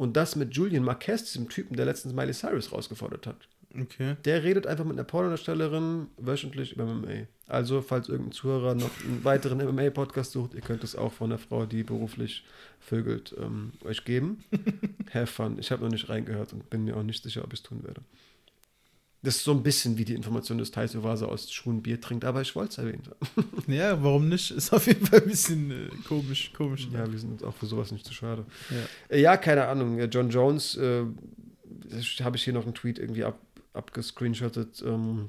und das mit Julian Marquez, diesem Typen, der letztens Miley Cyrus rausgefordert hat. Okay. Der redet einfach mit einer Pornodarstellerin wöchentlich über MMA. Also, falls irgendein Zuhörer noch einen weiteren MMA-Podcast sucht, ihr könnt es auch von einer Frau, die beruflich vögelt, ähm, euch geben. Have fun. Ich habe noch nicht reingehört und bin mir auch nicht sicher, ob ich es tun werde. Das ist so ein bisschen wie die Information, dass Taisio Vasa aus Schuhen Bier trinkt, aber ich wollte es erwähnt. Ja, warum nicht? Ist auf jeden Fall ein bisschen äh, komisch, komisch. Ja, wir sind uns auch für sowas nicht zu schade. Ja. Äh, Ja, keine Ahnung. John Jones, äh, habe ich hier noch einen Tweet irgendwie ab, abgescreenshottet, ähm,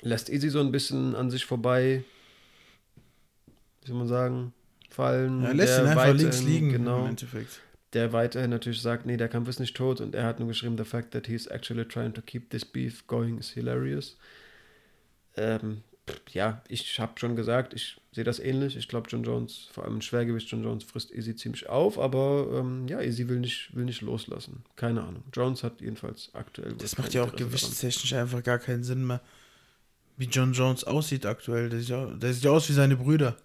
lässt Easy so ein bisschen an sich vorbei, wie soll man sagen, fallen. Er lässt ihn einfach links liegen Genau. im Endeffekt. Der weiterhin natürlich sagt, nee, der Kampf ist nicht tot und er hat nur geschrieben, the fact that he's actually trying to keep this beef going is hilarious. Ähm, ja, ich habe schon gesagt, ich sehe das ähnlich. Ich glaube, John Jones, vor allem im Schwergewicht, John Jones frisst Easy ziemlich auf, aber ähm, ja, Easy will nicht, will nicht loslassen. Keine Ahnung. Jones hat jedenfalls aktuell. Das macht ja auch gewichtstechnisch einfach gar keinen Sinn mehr. Wie John Jones aussieht aktuell. Der sieht ja, der sieht ja aus wie seine Brüder.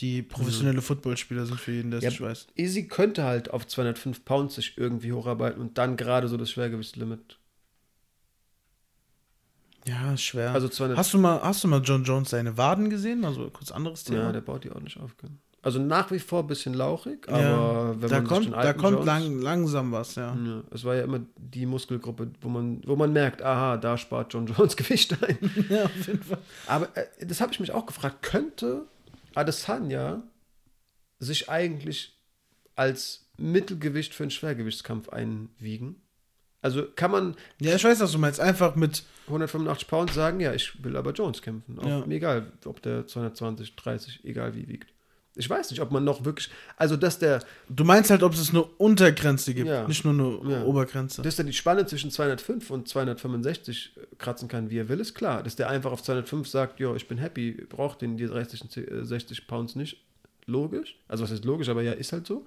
Die professionelle Footballspieler sind für jeden, der es Ja. nicht weiß. Easy könnte halt auf 205 Pounds sich irgendwie hocharbeiten und dann gerade so das Schwergewichtslimit. Ja, ist schwer. Also 200 hast, du mal, hast du mal John Jones seine Waden gesehen? Also kurz anderes Thema. Ja, der baut die auch nicht auf. Also nach wie vor ein bisschen lauchig, aber Ja, wenn da man kommt, da kommt Jones, lang, langsam was, ja. Ja, es war ja immer die Muskelgruppe, wo man, wo man merkt, aha, da spart John Jones Gewicht ein. ja, auf jeden Fall. Aber äh, das habe ich mich auch gefragt, könnte Adesanya sich eigentlich als Mittelgewicht für einen Schwergewichtskampf einwiegen? Also kann man Ja, ich weiß, was du meinst. Einfach mit, 185 Pounds sagen, ja, ich will aber Jones kämpfen. Auch Ja. mir egal, ob der 220, 30, egal wie wiegt. Ich weiß nicht, ob man noch wirklich, also dass der, du meinst halt, ob es eine Untergrenze gibt, Ja. nicht nur eine Ja. Obergrenze. dass der die Spanne zwischen 205 und 265 kratzen kann, wie er will, ist klar. Dass der einfach auf 205 sagt, jo, ich bin happy, braucht den die 30, äh, 60 Pounds nicht. Logisch. Also was ist logisch, aber ja, ist halt so.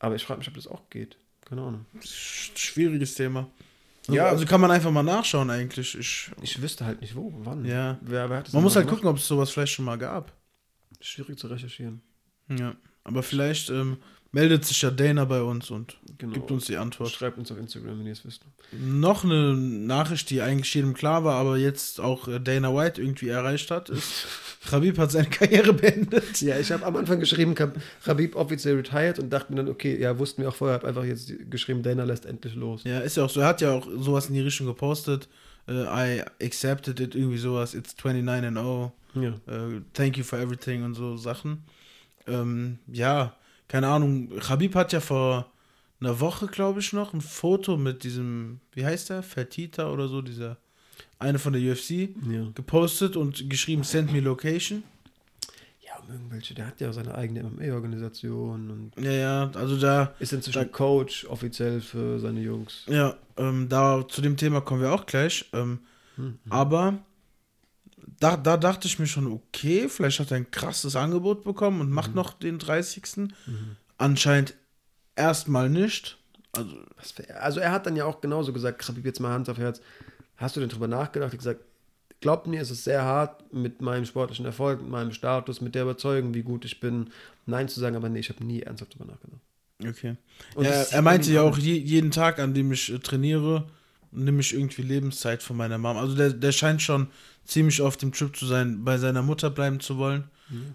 Aber ich frage mich, ob das auch geht. Keine Ahnung. Sch- Schwieriges Thema. Ja. Also kann man einfach mal nachschauen eigentlich. Ich, Ich wüsste halt nicht wo, wann. Ja. Wer, wer man muss halt gucken, ob es sowas vielleicht schon mal gab. Schwierig zu recherchieren. Ja. Aber vielleicht ähm, meldet sich ja Dana bei uns und Genau. gibt uns die Antwort. Schreibt uns auf Instagram, wenn ihr es wisst. Noch eine Nachricht, die eigentlich jedem klar war, aber jetzt auch äh, Dana White irgendwie erreicht hat, ist, Khabib hat seine Karriere beendet. Ja, ich habe am Anfang geschrieben, Khabib offiziell retired und dachte mir dann, okay, ja, wussten wir auch vorher, habe einfach jetzt geschrieben, Dana lässt endlich los. Ja, ist ja auch so. Er hat ja auch sowas in die Richtung gepostet. Äh, I accepted it, irgendwie sowas. It's 29 and 0. Ja. Äh, thank you for everything und so Sachen. Ähm, ja, keine Ahnung. Khabib hat ja vor einer Woche, glaube ich, noch ein Foto mit diesem, wie heißt der? Fertita oder so, dieser eine von der UFC, Ja. gepostet und geschrieben, send me location. ja, um irgendwelche, der hat ja seine eigene MMA-Organisation und Ja, ja, also da, ist inzwischen Da- Coach offiziell für seine Jungs. ja, ähm, da zu dem Thema kommen wir auch gleich. Ähm, Hm. Aber da, da dachte ich mir schon, okay, vielleicht hat er ein krasses Angebot bekommen und macht noch den 30. Anscheinend erstmal nicht. Also, Also er hat dann ja auch genauso gesagt, Khabib, jetzt mal Hand auf Herz, hast du denn drüber nachgedacht? Ich gesagt, glaubt mir, es ist sehr hart mit meinem sportlichen Erfolg, mit meinem Status, mit der Überzeugung, wie gut ich bin, Nein zu sagen, aber nee, ich habe nie ernsthaft drüber nachgedacht. okay. Ja, er meinte ja auch, je, jeden Tag, an dem ich äh, trainiere, nehme ich irgendwie Lebenszeit von meiner Mom. Also der, der scheint schon ziemlich auf dem Trip zu sein, bei seiner Mutter bleiben zu wollen.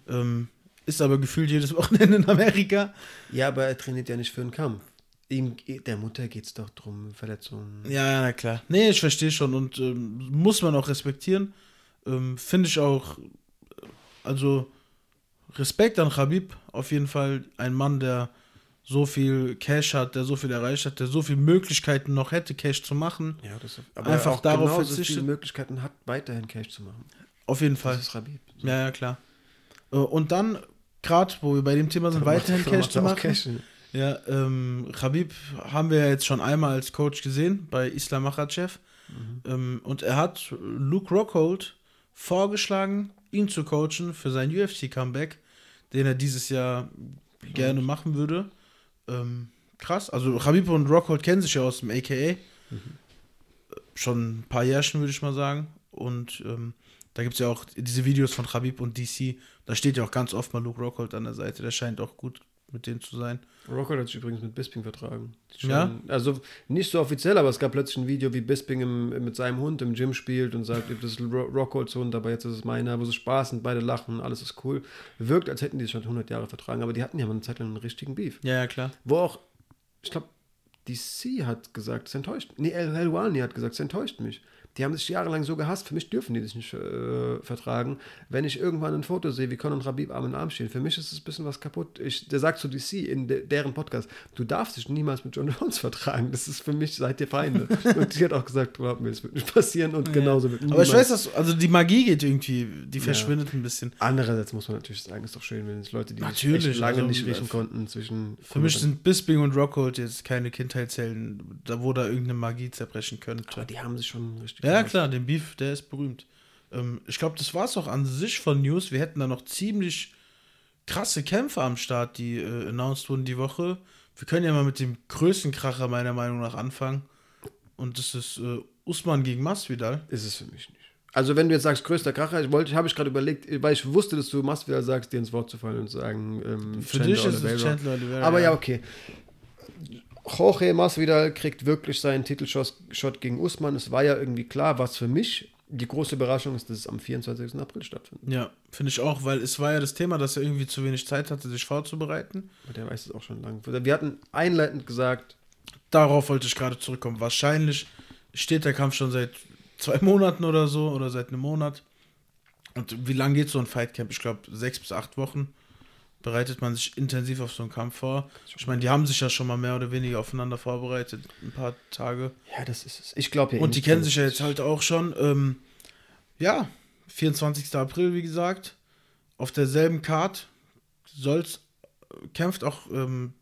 Ähm, ist aber gefühlt jedes Wochenende in Amerika. Ja, aber er trainiert ja nicht für einen Kampf. Ihm, der Mutter geht es doch drum, Verletzungen. Ja, na klar. Nee, ich verstehe schon und ähm, muss man auch respektieren. Ähm, Finde ich auch, also Respekt an Khabib, auf jeden Fall ein Mann, der so viel Cash hat, der so viel erreicht hat, der so viele Möglichkeiten noch hätte, Cash zu machen. Ja, das Einfach auch darauf genauso verzichtet. viele Möglichkeiten hat, weiterhin Cash zu machen. Auf jeden Fall. Das ist Rabib. So. Ja, ja, klar. Äh, Und dann, gerade wo wir bei dem Thema sind, weiterhin Cash zu machen. Cash. Ja, ähm, Khabib haben wir ja jetzt schon einmal als Coach gesehen bei Islam Makhachev. Ähm, und er hat Luke Rockhold vorgeschlagen, ihn zu coachen für sein UFC-Comeback, den er dieses Jahr gerne machen würde. Ähm, krass. Also Khabib und Rockhold kennen sich ja aus dem AKA. Schon ein paar Jährchen, würde ich mal sagen. Und ähm, da gibt es ja auch diese Videos von Khabib und DC. Da steht ja auch ganz oft mal Luke Rockhold an der Seite. Der scheint auch gut mit denen zu sein. Rockhold hat sich übrigens mit Bisping vertragen. Schon, Ja? Also nicht so offiziell, aber es gab plötzlich ein Video, wie Bisping im, mit seinem Hund im Gym spielt und sagt, das ist Ro- Rockholds Hund, aber jetzt ist es meiner, wo sie Spaß und beide lachen, alles ist cool. Wirkt, als hätten die sich schon 100 Jahre vertragen, aber die hatten ja mal eine Zeit lang einen richtigen Beef. Ja, ja, klar. Wo auch, ich glaube, DC hat gesagt, es enttäuscht. Nee, El Helwani hat gesagt, es enttäuscht mich. Die haben sich jahrelang so gehasst. Für mich dürfen die sich nicht äh, vertragen. Wenn ich irgendwann ein Foto sehe, wie Conor und Rabib Arm in Arm stehen, für mich ist es ein bisschen was kaputt. Ich, der sagt zu DC in de, deren Podcast, du darfst dich niemals mit John Jones vertragen. Das ist für mich, seid ihr Feinde. und die hat auch gesagt, glaub mir, das wird nicht passieren und genauso wird Aber ich niemals- weiß, dass, also die Magie geht irgendwie, die verschwindet ein bisschen. Andererseits muss man natürlich sagen, ist doch schön, wenn es Leute, die Natürlich, lange also, nicht riechen äh, konnten, zwischen. Für mich sind Bisping und Rockhold jetzt keine Kindheitshelden, da wo da irgendeine Magie zerbrechen könnte. Aber die haben sich schon richtig. Ja, klar, den Beef, der ist berühmt. Ähm, ich glaube, das war es auch an sich von News. Wir hätten da noch ziemlich krasse Kämpfe am Start, die äh, announced wurden die Woche. Wir können ja mal mit dem größten Kracher meiner Meinung nach anfangen. Und das ist äh, Usman gegen Masvidal. Ist es für mich nicht. Also wenn du jetzt sagst, größter Kracher, ich wollte, habe ich gerade überlegt, weil ich wusste, dass du Masvidal sagst, dir ins Wort zu fallen und zu sagen, ähm, Für Chandler dich ist es. Chandler Oliveira. Aber ja, okay. Jorge Masvidal kriegt wirklich seinen Titelshot Shot gegen Usman. Es war ja irgendwie klar, was für mich die große Überraschung ist, dass es am 24. April stattfindet. Ja, finde ich auch, weil es war ja das Thema, dass er irgendwie zu wenig Zeit hatte, sich vorzubereiten. Aber der weiß es auch schon lange. Wir hatten einleitend gesagt, Darauf wollte ich gerade zurückkommen. Wahrscheinlich steht der Kampf schon seit zwei Monaten oder so oder seit einem Monat. Und wie lange geht so ein Fightcamp? Ich glaube, sechs bis acht Wochen bereitet man sich intensiv auf so einen Kampf vor. Ich meine, die haben sich ja schon mal mehr oder weniger aufeinander vorbereitet, ein paar Tage. ja, das ist es. Ich glaube ja eh Und die nicht, kennen sich ja jetzt halt auch schon. Ähm, ja, 24. April, wie gesagt. Auf derselben Card soll's, kämpft auch ähm,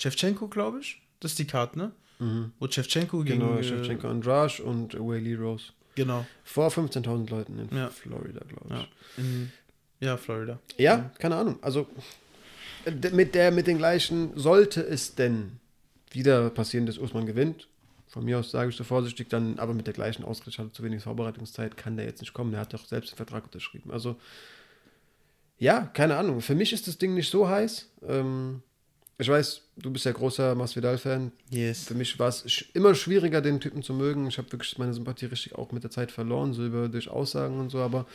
Shevchenko, glaube ich. Das ist die Card, ne? Mhm. Wo Shevchenko gegen. Genau, äh, Shevchenko Andrade und Wayley Rose. Genau, Vor 15.000 Leuten in Ja. Florida, glaube ich. ja. In, ja, Florida. Ja, keine Ahnung. Also äh, mit der, mit den gleichen, sollte es denn wieder passieren, dass Usman gewinnt, von mir aus sage ich so vorsichtig, dann aber mit der gleichen Ausrede, ich hatte zu wenig Vorbereitungszeit, kann der jetzt nicht kommen. Der hat doch selbst den Vertrag unterschrieben. Also, ja, keine Ahnung. Für mich ist das Ding nicht so heiß. Ähm, ich weiß, du bist ja großer Masvidal-Fan. Yes. Für mich war es immer schwieriger, den Typen zu mögen. Ich habe wirklich meine Sympathie richtig auch mit der Zeit verloren, so über durch Aussagen und so, aber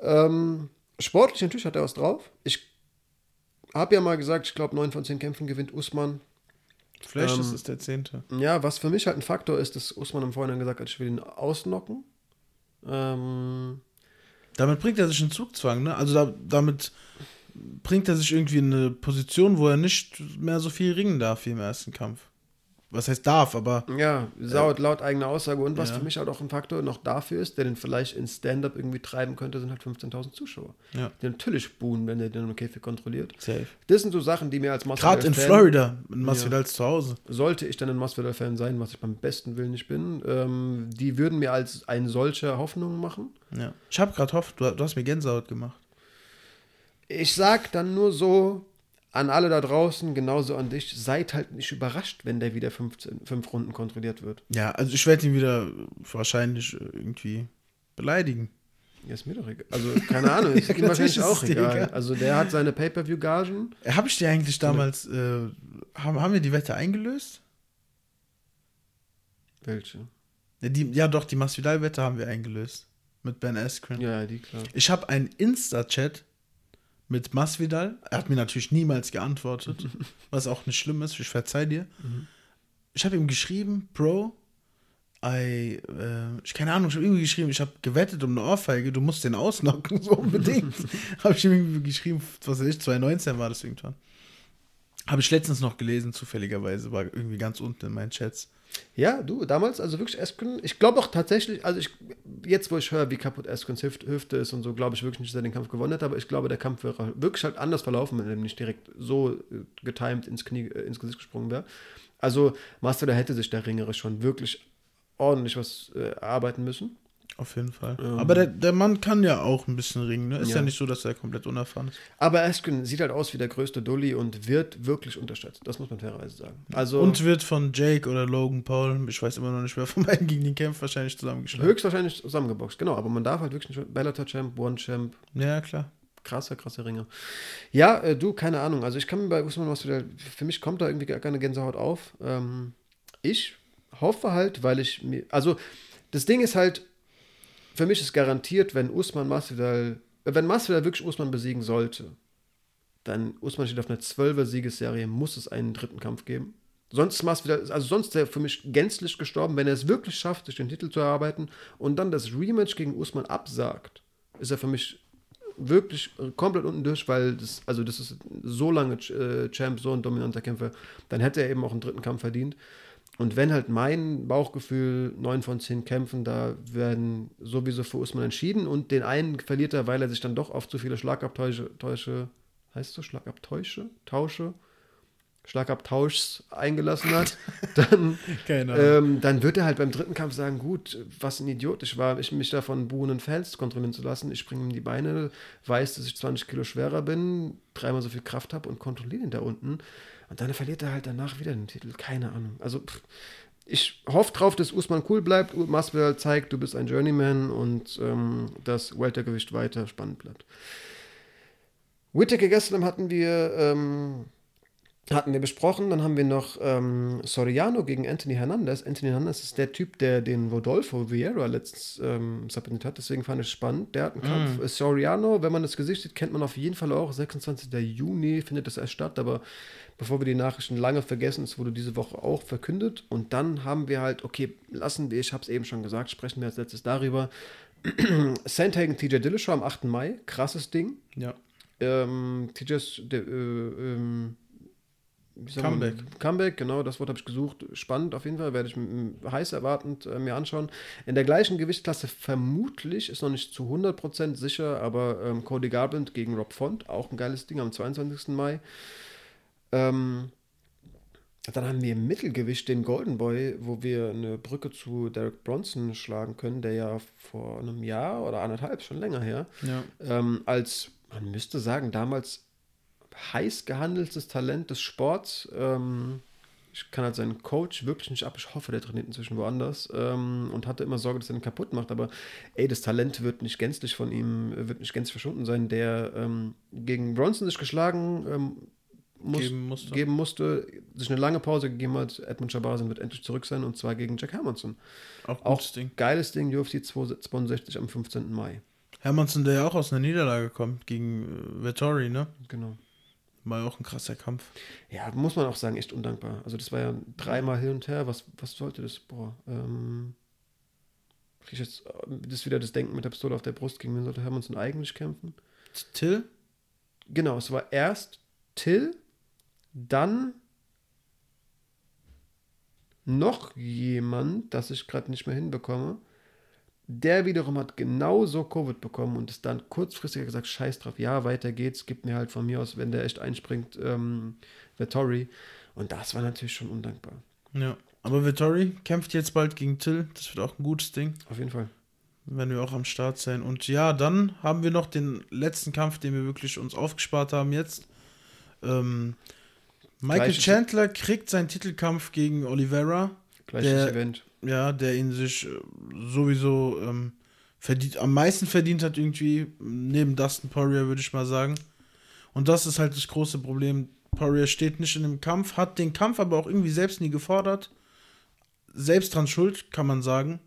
ähm, sportlich natürlich hat er was drauf. Ich habe ja mal gesagt, ich glaube, neun von zehn Kämpfen gewinnt Usman. Vielleicht Ähm, ist es der zehnte. Ja, was für mich halt ein Faktor ist, dass Usman im Vorhinein gesagt hat, ich will ihn ausnocken. Ähm, Damit bringt er sich in Zugzwang, ne? Also da, damit bringt er sich irgendwie in eine Position, wo er nicht mehr so viel ringen darf wie im ersten Kampf. Was heißt darf, aber. Ja, laut, laut eigener Aussage. Und was Ja. für mich halt auch ein Faktor noch dafür ist, der den vielleicht in Stand-Up irgendwie treiben könnte, sind halt 15.000 Zuschauer. Ja. Die natürlich buhen, wenn der den im Käfig kontrolliert. Safe. Das sind so Sachen, die mir als Masvidal Gerade in Fan- Florida, in Masvidal Ja. zu Hause. sollte ich dann ein Masvidal-Fan sein, was ich beim besten Willen nicht bin, ähm, die würden mir als ein solcher Hoffnung machen. Ja. Ich habe gerade hofft, du, du hast mir Gänsehaut gemacht. Ich sag dann nur so an alle da draußen, genauso an dich, seid halt nicht überrascht, wenn der wieder 15, fünf Runden kontrolliert wird. Ja, also ich werde ihn wieder wahrscheinlich äh, irgendwie beleidigen. Ja, ist mir doch egal. Also, keine Ahnung, ist Ja, ihm wahrscheinlich auch egal. egal. Also, der hat seine Pay-Per-View-Gagen. Habe ich dir eigentlich damals, äh, haben, haben wir die Wette eingelöst? Welche? Ja, die, ja doch, die Masvidal-Wette haben wir eingelöst. Mit Ben Askren. Ja, ja, die, klar. Ich habe einen Insta-Chat mit Masvidal. Er hat mir natürlich niemals geantwortet, was auch nicht schlimm ist. Ich verzeih dir. Ich habe ihm geschrieben, Bro, I, äh, ich keine Ahnung, ich habe irgendwie geschrieben, ich habe gewettet um eine Ohrfeige, du musst den ausnocken, so unbedingt. habe ich ihm irgendwie geschrieben, was weiß ich, 2019 war das irgendwann. Habe ich letztens noch gelesen, zufälligerweise, war irgendwie ganz unten in meinen Chats. Ja, du, damals, also wirklich Eskren, ich glaube auch tatsächlich, also ich, jetzt wo ich höre, wie kaputt Eskrens Hüfte, ist und so, glaube ich wirklich nicht, dass er den Kampf gewonnen hat, aber ich glaube, der Kampf wäre wirklich halt anders verlaufen, wenn er nicht direkt so äh, getimed ins Knie, äh, ins Gesicht gesprungen wäre. Also, Master, da hätte sich der Ringere schon wirklich ordentlich was äh, erarbeiten müssen. Auf jeden Fall. Ähm. Aber der, der Mann kann ja auch ein bisschen ringen, ne? Ist ja, Ja. nicht so, dass er komplett unerfahren ist. Aber Eskren sieht halt aus wie der größte Dulli und wird wirklich unterschätzt. Das muss man fairerweise sagen. Also, Und wird von Jake oder Logan Paul, ich weiß immer noch nicht, wer von beiden gegen den kämpft, wahrscheinlich zusammengeschlagen. höchstwahrscheinlich zusammengeboxt, genau. Aber man darf halt wirklich nicht, Bellator-Champ, One-Champ, Ja, klar. krasser, krasser Ringer. Ja, äh, du, keine Ahnung. Also ich kann mir bei Usman was wieder, für mich kommt da irgendwie gar keine Gänsehaut auf. Ähm, ich hoffe halt, weil ich mir, also das Ding ist halt, für mich ist garantiert, wenn Usman Masvidal, wenn Masvidal wirklich Usman besiegen sollte, dann Usman steht auf einer 12er Siegesserie, muss es einen dritten Kampf geben. Sonst ist Masvidal, also sonst er für mich gänzlich gestorben, wenn er es wirklich schafft, sich den Titel zu erarbeiten und dann das Rematch gegen Usman absagt, ist er für mich wirklich komplett unten durch, weil das, also das ist so lange äh, Champ, so ein dominanter Kämpfer, dann hätte er eben auch einen dritten Kampf verdient. Und wenn halt mein Bauchgefühl, neun von zehn Kämpfen, da werden sowieso für Usman entschieden und den einen verliert er, weil er sich dann doch auf zu viele Schlagabtäusche, Täusche, heißt so, Schlagabtäusche, Tausche, Schlagabtauschs eingelassen hat, dann ähm, dann wird er halt beim dritten Kampf sagen, gut, was ein Idiot ich war, ich mich da von buhenden Fans kontrollieren zu lassen. Ich springe ihm die Beine, weiß, dass ich 20 Kilo schwerer bin, dreimal so viel Kraft habe und kontrolliere ihn da unten. Und dann verliert er halt danach wieder den Titel. Keine Ahnung. Also pff, ich hoffe drauf, dass Usman cool bleibt, Masvidal zeigt, du bist ein Journeyman und ähm, das Weltergewicht weiter spannend bleibt. Whittaker gestern hatten wir ähm, hatten wir besprochen. Dann haben wir noch ähm, Soriano gegen Anthony Hernandez. Anthony Hernandez ist der Typ, der den Rodolfo Vieira letztens ähm, submitted hat. Deswegen fand ich es spannend. Der hat einen Kampf. Äh, Soriano, wenn man das Gesicht sieht, kennt man auf jeden Fall auch. 26. Juni findet das erst statt. Aber bevor wir die Nachrichten lange vergessen, es wurde diese Woche auch verkündet. Und dann haben wir halt, okay, lassen wir, ich habe es eben schon gesagt, sprechen wir als letztes darüber. Sandhagen TJ Dillashaw am 8. Mai. Krasses Ding. Ja. Ähm, TJ's der, äh, ähm, man? Comeback. Comeback, genau, das Wort habe ich gesucht. Spannend auf jeden Fall, werde ich heiß erwartend äh, mir anschauen. In der gleichen Gewichtsklasse vermutlich, ist noch nicht zu 100% sicher, aber ähm, Cody Garbrandt gegen Rob Font, auch ein geiles Ding am 22. Mai. Ähm, dann haben wir im Mittelgewicht den Golden Boy, wo wir eine Brücke zu Derek Bronson schlagen können, der ja vor einem Jahr oder anderthalb, schon länger her, Ja. ähm, als, man müsste sagen, damals heiß gehandeltes Talent des Sports. Ähm, ich kann halt seinen Coach wirklich nicht ab. Ich hoffe, der trainiert inzwischen woanders ähm, und hatte immer Sorge, dass er ihn kaputt macht. Aber ey, das Talent wird nicht gänzlich von ihm, wird nicht gänzlich verschwunden sein. Der ähm, gegen Bronson sich geschlagen ähm, muss, Geben musste. geben musste, sich eine lange Pause gegeben hat. Edmund Shabazian wird endlich zurück sein und zwar gegen Jack Hermanson. Auch Auch Ding. geiles Ding, UFC 62 am 15. Mai. Hermanson, der ja auch aus einer Niederlage kommt gegen äh, Vettori, ne? Genau. War ja auch ein krasser Kampf. Ja, muss man auch sagen, echt undankbar. Also das war ja dreimal hin und her. Was, was sollte das? Boah, ähm, ich jetzt, das ist wieder das Denken mit der Pistole auf der Brust. Gegen wen sollte Hermanson eigentlich kämpfen? Till? Genau, es war erst Till, dann noch jemand, das ich gerade nicht mehr hinbekomme. Der wiederum hat genauso Covid bekommen und ist dann kurzfristig gesagt, scheiß drauf, ja, weiter geht's, gibt mir halt von mir aus, wenn der echt einspringt, ähm, Vettori. Und das war natürlich schon undankbar. Ja, aber Vittori kämpft jetzt bald gegen Till, das wird auch ein gutes Ding. Auf jeden Fall. Wenn wir auch am Start sein. Und ja, dann haben wir noch den letzten Kampf, den wir wirklich uns aufgespart haben jetzt. Ähm, Michael Gleiches- Chandler kriegt seinen Titelkampf gegen Oliveira. Gleiches Der- Event. Ja, der ihn sich äh, sowieso ähm, verdient, am meisten verdient hat, irgendwie, neben Dustin Poirier, würde ich mal sagen. Und das ist halt das große Problem. Poirier steht nicht in dem Kampf, hat den Kampf aber auch irgendwie selbst nie gefordert. Selbst dran schuld, kann man sagen.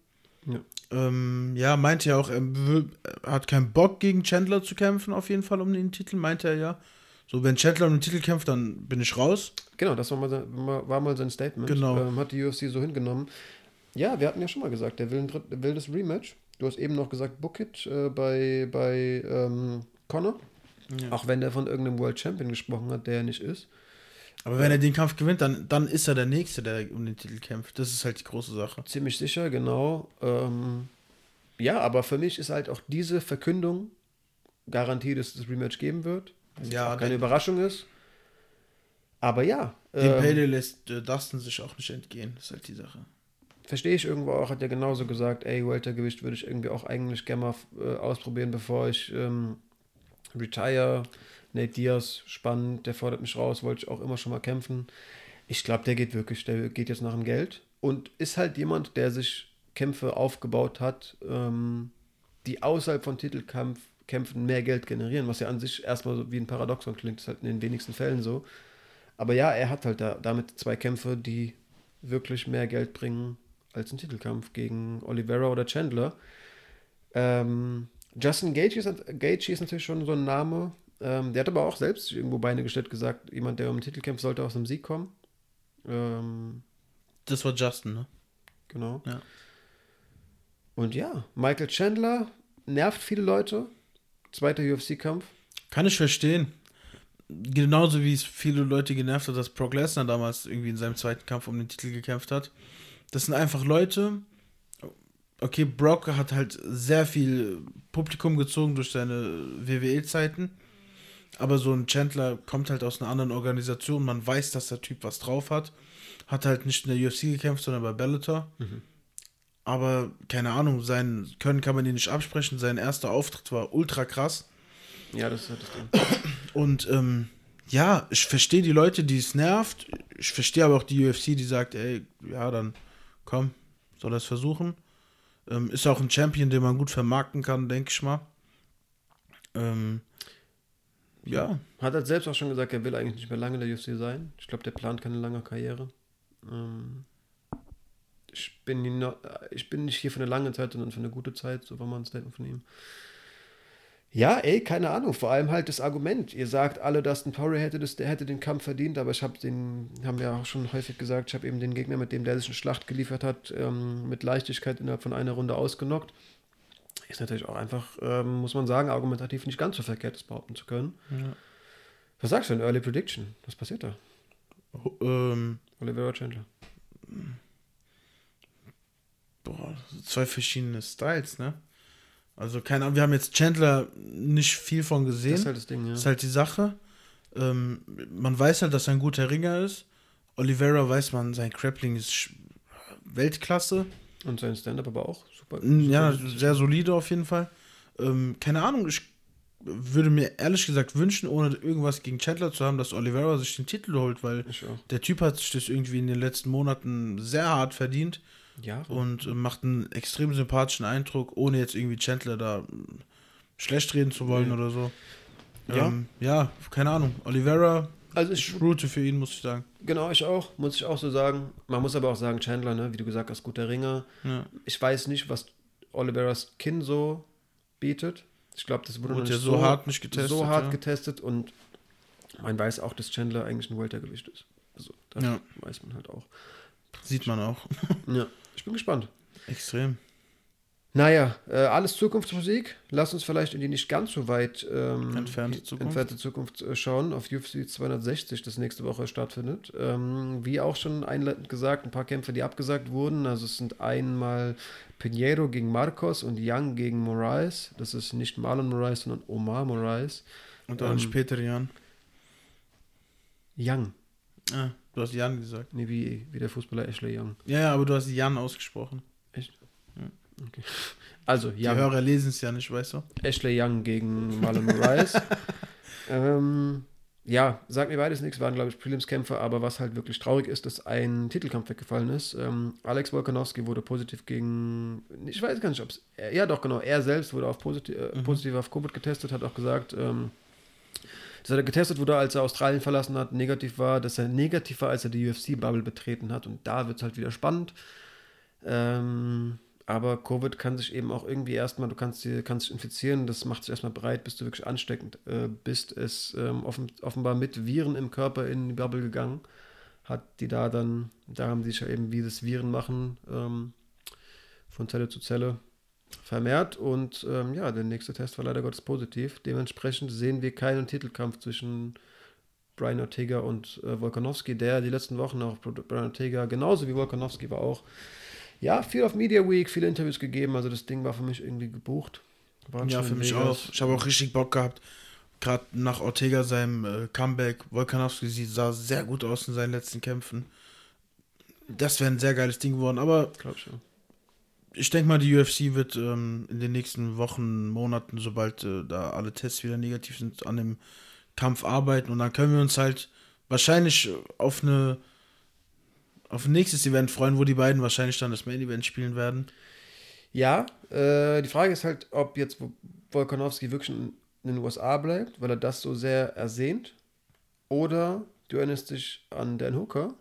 Ja. Ähm, ja, meinte ja auch, er, will, hat keinen Bock gegen Chandler zu kämpfen, auf jeden Fall um den Titel, meinte er ja. So, wenn Chandler um den Titel kämpft, dann bin ich raus. Genau, das war mal, war mal sein Statement. Genau. Ähm, hat die UFC so hingenommen. Ja, wir hatten ja schon mal gesagt, der will, ein dritt, der will das Rematch. Du hast eben noch gesagt, book it äh, bei, bei ähm, Connor. Ja. Auch wenn der von irgendeinem World Champion gesprochen hat, der er nicht ist. Aber wenn er den Kampf gewinnt, dann, dann ist er der Nächste, der um den Titel kämpft. Das ist halt die große Sache. Ziemlich sicher, genau. Ähm, ja, aber für mich ist halt auch diese Verkündung Garantie, dass es das Rematch geben wird. Was Ja, keine Überraschung ist. Aber ja, Den ähm, Payday lässt äh, Dustin sich auch nicht entgehen. Das ist halt die Sache. Verstehe ich irgendwo auch, hat er genauso gesagt, ey, Weltergewicht würde ich irgendwie auch eigentlich gerne mal äh, ausprobieren, bevor ich ähm, retire. Nate Diaz, spannend, der fordert mich raus, wollte ich auch immer schon mal kämpfen. Ich glaube, der geht wirklich, der geht jetzt nach dem Geld und ist halt jemand, der sich Kämpfe aufgebaut hat, ähm, die außerhalb von Titelkämpfen mehr Geld generieren, was ja an sich erstmal so wie ein Paradoxon klingt, ist halt in den wenigsten Fällen so. Aber ja, er hat halt da, damit zwei Kämpfe, die wirklich mehr Geld bringen als ein Titelkampf gegen Oliveira oder Chandler. Ähm, Justin Gaethje ist, Gaethje ist natürlich schon so ein Name. Ähm, der hat aber auch selbst irgendwo Beine gestellt gesagt, jemand, der um den Titel kämpft, sollte aus einem Sieg kommen. Ähm, Das war Justin, ne? genau. Ja. Und ja, Michael Chandler nervt viele Leute. Zweiter UFC-Kampf. Kann ich verstehen. Genauso wie es viele Leute genervt hat, dass Brock Lesnar damals irgendwie in seinem zweiten Kampf um den Titel gekämpft hat. Das sind einfach Leute. Okay, Brock hat halt sehr viel Publikum gezogen durch seine WWE-Zeiten. Aber so ein Chandler kommt halt aus einer anderen Organisation. Man weiß, dass der Typ was drauf hat. Hat halt nicht in der UFC gekämpft, sondern bei Bellator. Aber keine Ahnung, sein Können kann man ihn nicht absprechen. Sein erster Auftritt war ultra krass. Ja, das ist das Ding. Und ähm, ja, ich verstehe die Leute, die es nervt. Ich verstehe aber auch die UFC, die sagt, ey, ja, dann komm, soll er es versuchen. Ähm, ist auch ein Champion, den man gut vermarkten kann, denke ich mal. Ähm, ja, Hat er selbst auch schon gesagt, er will eigentlich nicht mehr lange in der UFC sein. Ich glaube, der plant keine lange Karriere. Ähm, ich, bin noch, ich bin nicht hier für eine lange Zeit, sondern für eine gute Zeit. So war mal ein Statement von ihm. Ja, ey, keine Ahnung. Vor allem halt das Argument. Ihr sagt alle, Dustin Poirier hätte, das, der hätte den Kampf verdient, aber ich habe den, haben wir auch schon häufig gesagt, ich habe eben den Gegner, mit dem der sich eine Schlacht geliefert hat, ähm, mit Leichtigkeit innerhalb von einer Runde ausgenockt. Ist natürlich auch einfach, ähm, muss man sagen, argumentativ nicht ganz so verkehrt, das behaupten zu können. Ja. Was sagst du denn? Early Prediction? Was passiert da? ähm, Oliveira Chandler. boah, zwei verschiedene Styles, ne? Also, keine Ahnung, wir haben jetzt Chandler nicht viel von gesehen. Das ist halt das Ding, ja. Das ist halt die Sache. Ähm, man weiß halt, dass er ein guter Ringer ist. Oliveira weiß man, sein Grappling ist Weltklasse. Und sein Stand-up aber auch super. Mm, Ja, sehr solide auf jeden Fall. Ähm, keine Ahnung, ich würde mir ehrlich gesagt wünschen, ohne irgendwas gegen Chandler zu haben, dass Oliveira sich den Titel holt, weil der Typ hat sich das irgendwie in den letzten Monaten sehr hart verdient Ja. und äh, macht einen extrem sympathischen Eindruck, ohne jetzt irgendwie Chandler da mm, schlecht reden zu wollen Nee. oder so. Ja. Ähm, ja, keine Ahnung. Oliveira, Also ich ich, route für ihn, muss ich sagen. genau, ich auch. Muss ich auch so sagen. Man muss aber auch sagen, Chandler, ne, wie du gesagt hast, guter Ringer. Ja. Ich weiß nicht, was Oliveras Kinn so bietet. Ich glaube, das wurde, Wurde noch ja nicht so hart nicht getestet, So hart ja. getestet und man weiß auch, dass Chandler eigentlich ein Weltergewicht ist. Also, das Ja. weiß man halt auch. Sieht man auch. Ja, ich bin gespannt. Extrem. Naja, äh, alles Zukunftsmusik. Lass uns vielleicht in die nicht ganz so weit ähm, Entfernte Zukunft. entfernte Zukunft äh, schauen, auf UFC 260, das nächste Woche stattfindet. Ähm, wie auch schon einleitend gesagt, ein paar Kämpfe, die abgesagt wurden. Also es sind einmal Pinheiro gegen Marcos und Young gegen Moraes. Das ist nicht Marlon Moraes, sondern Omar Moraes. Und dann Ähm, später Jan. Young, Ah, du hast Jan gesagt. nee, wie, wie der Fußballer Ashley Young. Ja, ja, aber du hast Jan ausgesprochen. Also Die Young. Hörer lesen es ja nicht, weißt du? Ashley Young gegen Marlon Moraes. ähm, ja, sagt mir beides nichts, waren glaube ich Prelims-Kämpfe, aber was halt wirklich traurig ist, dass ein Titelkampf weggefallen ist. Ähm, Alex Volkanovski wurde positiv gegen, ich weiß gar nicht, ob es, ja doch genau, er selbst wurde auf positiv, äh, Mhm. positiv auf Covid getestet, hat auch gesagt, ähm, dass er getestet wurde, als er Australien verlassen hat, negativ war, dass er negativ war, als er die UFC-Bubble betreten hat und da wird es halt wieder spannend. Ähm, aber Covid kann sich eben auch irgendwie erstmal, du kannst, kannst dich infizieren, das macht sich erstmal breit, bis du wirklich ansteckend äh, bist. Es ähm, offen, offenbar mit Viren im Körper in die Bubble gegangen. Hat die da dann, da haben die sich ja eben, wie das Viren machen, ähm, von Zelle zu Zelle vermehrt. Und ähm, ja, der nächste Test war leider Gottes positiv. Dementsprechend sehen wir keinen Titelkampf zwischen Brian Ortega und äh, Volkanovski, der die letzten Wochen auch Brian Ortega genauso wie Volkanovski war auch ja, viel auf Media Week, viele Interviews gegeben. Also das Ding war für mich irgendwie gebucht. Waren Ja, für mich Vegas. auch. Ich habe auch richtig Bock gehabt. Gerade nach Ortega seinem äh, Comeback. Volkanovski sah sehr gut aus in seinen letzten Kämpfen. Das wäre ein sehr geiles Ding geworden. Aber schon. Ich denke mal, die UFC wird ähm, in den nächsten Wochen, Monaten, sobald äh, da alle Tests wieder negativ sind, an dem Kampf arbeiten. Und dann können wir uns halt wahrscheinlich auf eine auf ein nächstes Event freuen, wo die beiden wahrscheinlich dann das Main Event spielen werden. Ja, äh, die Frage ist halt, ob jetzt Volkanovski wirklich in, in den USA bleibt, weil er das so sehr ersehnt. Oder du erinnerst dich an Dan Hooker,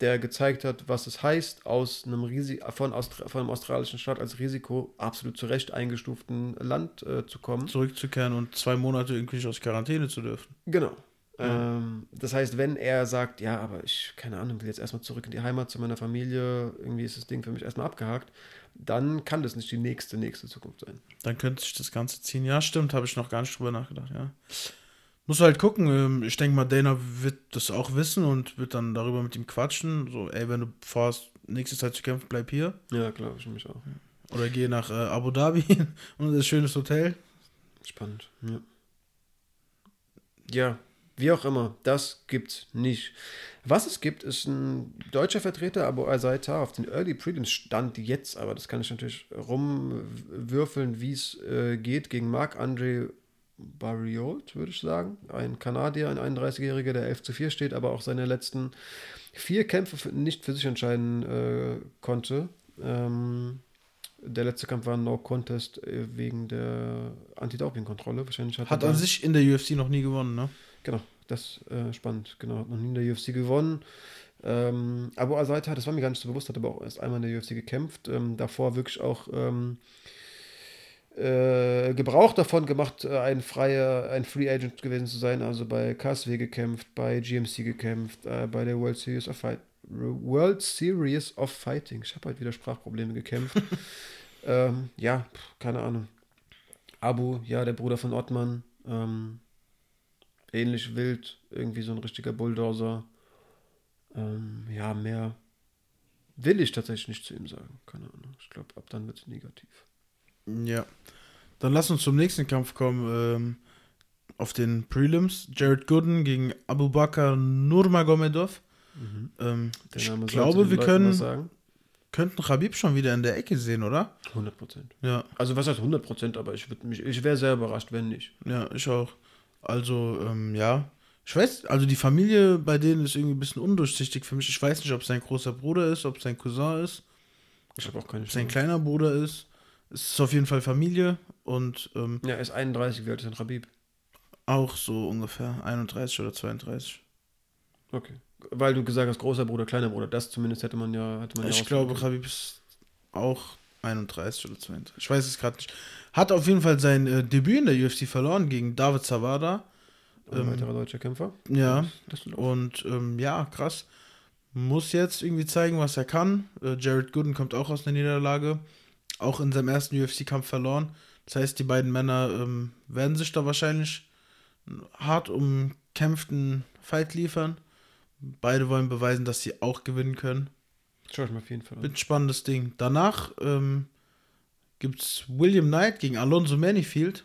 der gezeigt hat, was es heißt, aus einem, Risi von, Austra von einem australischen Staat als Risiko absolut zu Recht eingestuften Land äh, zu kommen. Zurückzukehren und zwei Monate irgendwie nicht aus Quarantäne zu dürfen. Genau. Ja. Ähm, das heißt, wenn er sagt, ja, aber ich, keine Ahnung, will jetzt erstmal zurück in die Heimat zu meiner Familie, irgendwie ist das Ding für mich erstmal abgehakt, dann kann das nicht die nächste, nächste Zukunft sein. Dann könnte sich das Ganze ziehen. Ja, stimmt, habe ich noch gar nicht drüber nachgedacht, ja. Muss halt gucken. ähm, Ich denke mal, Dana wird das auch wissen und wird dann darüber mit ihm quatschen. So, ey, wenn du vorhast, nächste Zeit zu kämpfen, bleib hier. Ja, glaube ich mich auch. Oder geh nach äh, Abu Dhabi und das schönes Hotel. Spannend. Ja. ja, wie auch immer, das gibt's nicht. Was es gibt, ist ein deutscher Vertreter, Abu Azaita, auf den Early Prelims stand jetzt, aber das kann ich natürlich rumwürfeln, wie es äh, geht, gegen Marc-André Barriot, würde ich sagen. Ein Kanadier, ein 31-Jähriger, der 11 zu 4 steht, aber auch seine letzten vier Kämpfe für, nicht für sich entscheiden äh, konnte. Ähm, der letzte Kampf war ein No-Contest äh, wegen der Anti-Doping-Kontrolle. Wahrscheinlich hat, Hat er an sich in der UFC noch nie gewonnen, ne? Genau, das äh, spannend. Genau, hat noch nie in der UFC gewonnen. Ähm, Abu Azaita, das war mir gar nicht so bewusst, hat aber auch erst einmal in der UFC gekämpft. Ähm, davor wirklich auch ähm, äh, Gebrauch davon gemacht, äh, ein freier, ein Free Agent gewesen zu sein. Also bei KSW gekämpft, bei GMC gekämpft, äh, bei der World Series of Fight. World Series of Fighting. Ich habe halt wieder Sprachprobleme gekämpft. ähm, ja, keine Ahnung. Abu, ja, der Bruder von Ottmann. Ähm, ähnlich wild, irgendwie so ein richtiger Bulldozer. Ähm, ja, mehr will ich tatsächlich nicht zu ihm sagen. Keine Ahnung. Ich glaube, ab dann wird es negativ. Ja. Dann lass uns zum nächsten Kampf kommen. Ähm, auf den Prelims. Jared Gooden gegen Abu Bakr Nurmagomedov. Ähm, Der ich glaube, wir können, könnten Khabib schon wieder in der Ecke sehen, oder? 100 Prozent. Ja, Also, was heißt 100 Prozent, aber ich, mich- ich wäre sehr überrascht, wenn nicht. ja, ich auch. Also, ähm, ja. Ich weiß, also die Familie bei denen ist irgendwie ein bisschen undurchsichtig für mich. Ich weiß nicht, ob es sein großer Bruder ist, ob es sein Cousin ist, Ich habe auch keine ob es sein Chance. kleiner Bruder ist. Es ist auf jeden Fall Familie und ähm, Ja, er ist 31, wie alt ist denn Rabib? auch so ungefähr 31 oder 32. Okay. Weil du gesagt hast, großer Bruder, kleiner Bruder. Das zumindest hätte man ja. Hätte man ja Ich rausfinden glaube. Khabib ist auch 31 oder 32. Ich weiß es gerade nicht. Hat auf jeden Fall sein äh, Debüt in der UFC verloren gegen David Zawada. Ein ähm, weiterer deutscher Kämpfer. Ja, und ähm, ja, krass. Muss jetzt irgendwie zeigen, was er kann. Äh, Jared Gooden kommt auch aus der Niederlage. Auch in seinem ersten UFC-Kampf verloren. Das heißt, die beiden Männer ähm, werden sich da wahrscheinlich hart umkämpften Fight liefern. Beide wollen beweisen, dass sie auch gewinnen können. Schau ich mal auf jeden Fall. Wird ein spannendes Ding. Danach ähm, gibt es William Knight gegen Alonso Manifield.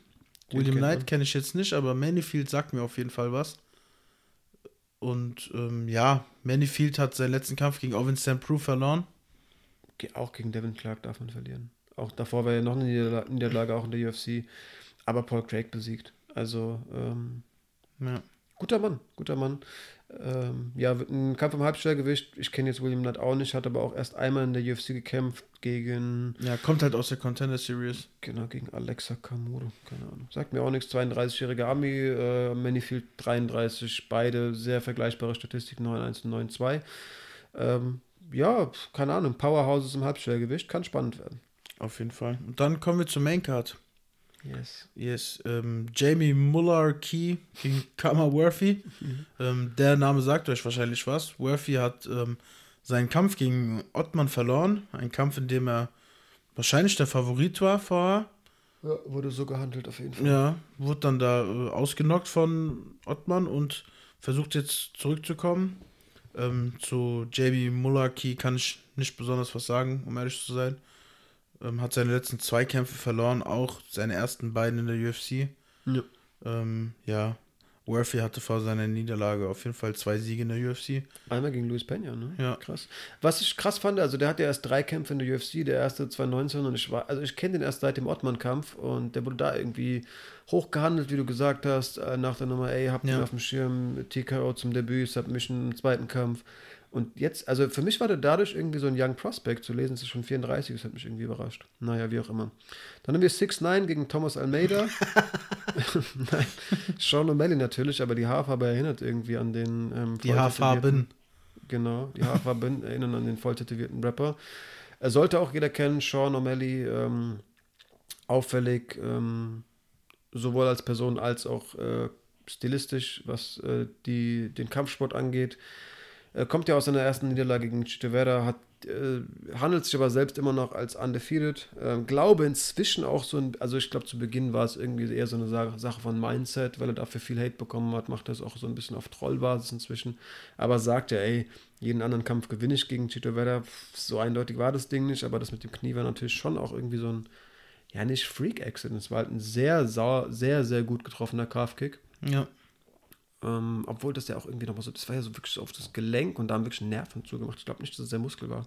Den William Knight kenne ich jetzt nicht, aber Manifield sagt mir auf jeden Fall was. Und ähm, ja, Manifield hat seinen letzten Kampf gegen Owen St. Prue verloren. Auch gegen Devin Clark darf man verlieren. Auch davor war ja noch eine Niederla- Niederlage, auch in der UFC. Aber Paul Craig besiegt. Also, ähm, Ja. guter Mann, guter Mann. Ähm, ja, ein Kampf im Halbschwergewicht. Ich kenne jetzt William Knight auch nicht, hat aber auch erst einmal in der UFC gekämpft gegen, ja, kommt halt aus der Contender Series. genau, gegen Alexa Kamuro. Keine Ahnung. Sagt mir auch nichts. 32-jährige Ami, äh, Manifield 33. Beide sehr vergleichbare Statistiken, 9-1 und 9-2. Ähm, ja, keine Ahnung. Powerhouses im Halbschwergewicht kann spannend werden. Auf jeden Fall. Und dann kommen wir zur Maincard. Yes. Yes, ähm, Jamie Muller Key gegen Kama Worthy. Ähm, der Name sagt euch wahrscheinlich was. Worthy hat ähm, seinen Kampf gegen Ottmann verloren. Ein Kampf, in dem er wahrscheinlich der Favorit war vorher. Ja, wurde so gehandelt auf jeden Fall. Ja, wurde dann da äh, ausgenockt von Ottmann und versucht jetzt zurückzukommen. Ähm, zu JB Mulaki kann ich nicht besonders was sagen, um ehrlich zu sein. Ähm, hat seine letzten zwei Kämpfe verloren, auch seine ersten beiden in der UFC. Ja. Ähm, ja, Worthy hatte vor seiner Niederlage auf jeden Fall zwei Siege in der UFC. Einmal gegen Luis Peña, ne? Ja. Krass. Was ich krass fand, also der hatte erst drei Kämpfe in der UFC, der erste 2019 und ich war, also ich kenne den erst seit dem Ottmann-Kampf und der wurde da irgendwie hochgehandelt, wie du gesagt hast, äh, nach der Nummer, ey, habt Ja. ihn auf dem Schirm, TKO zum Debüt, Submission im zweiten Kampf. Und jetzt, also für mich war der dadurch irgendwie so ein Young Prospect zu lesen, es ist schon 34, das hat mich irgendwie überrascht. Naja, wie auch immer. Dann haben wir 6-9 gegen Thomas Almeida. Nein, Sean O'Malley natürlich, aber die Haarfarbe erinnert irgendwie an den ähm, Die Haarfarben. Genau, die Haarfarben erinnern an den voll tätowierten Rapper. Er sollte auch jeder kennen, Sean O'Malley, ähm, auffällig, ähm, sowohl als Person als auch äh, stilistisch, was äh, die, den Kampfsport angeht. Er kommt ja aus seiner ersten Niederlage gegen Chito Vera, hat, äh, handelt sich aber selbst immer noch als undefeated. Ähm, glaube inzwischen auch so ein, also ich glaube zu Beginn war es irgendwie eher so eine Sa- Sache von Mindset, weil er dafür viel Hate bekommen hat, macht das auch so ein bisschen auf Trollbasis inzwischen. Aber sagt er, ey, jeden anderen Kampf gewinne ich gegen Chito Vera. Pff, So eindeutig war das Ding nicht, aber das mit dem Knie war natürlich schon auch irgendwie so ein, ja nicht Freak-Accident, es war halt ein sehr, sau, sehr, sehr gut getroffener Calf-Kick. Ja. Ähm, obwohl das ja auch irgendwie nochmal so, das war ja so wirklich so auf das Gelenk und da haben wirklich einen Nerv zugemacht. Ich glaube nicht, dass es der Muskel war.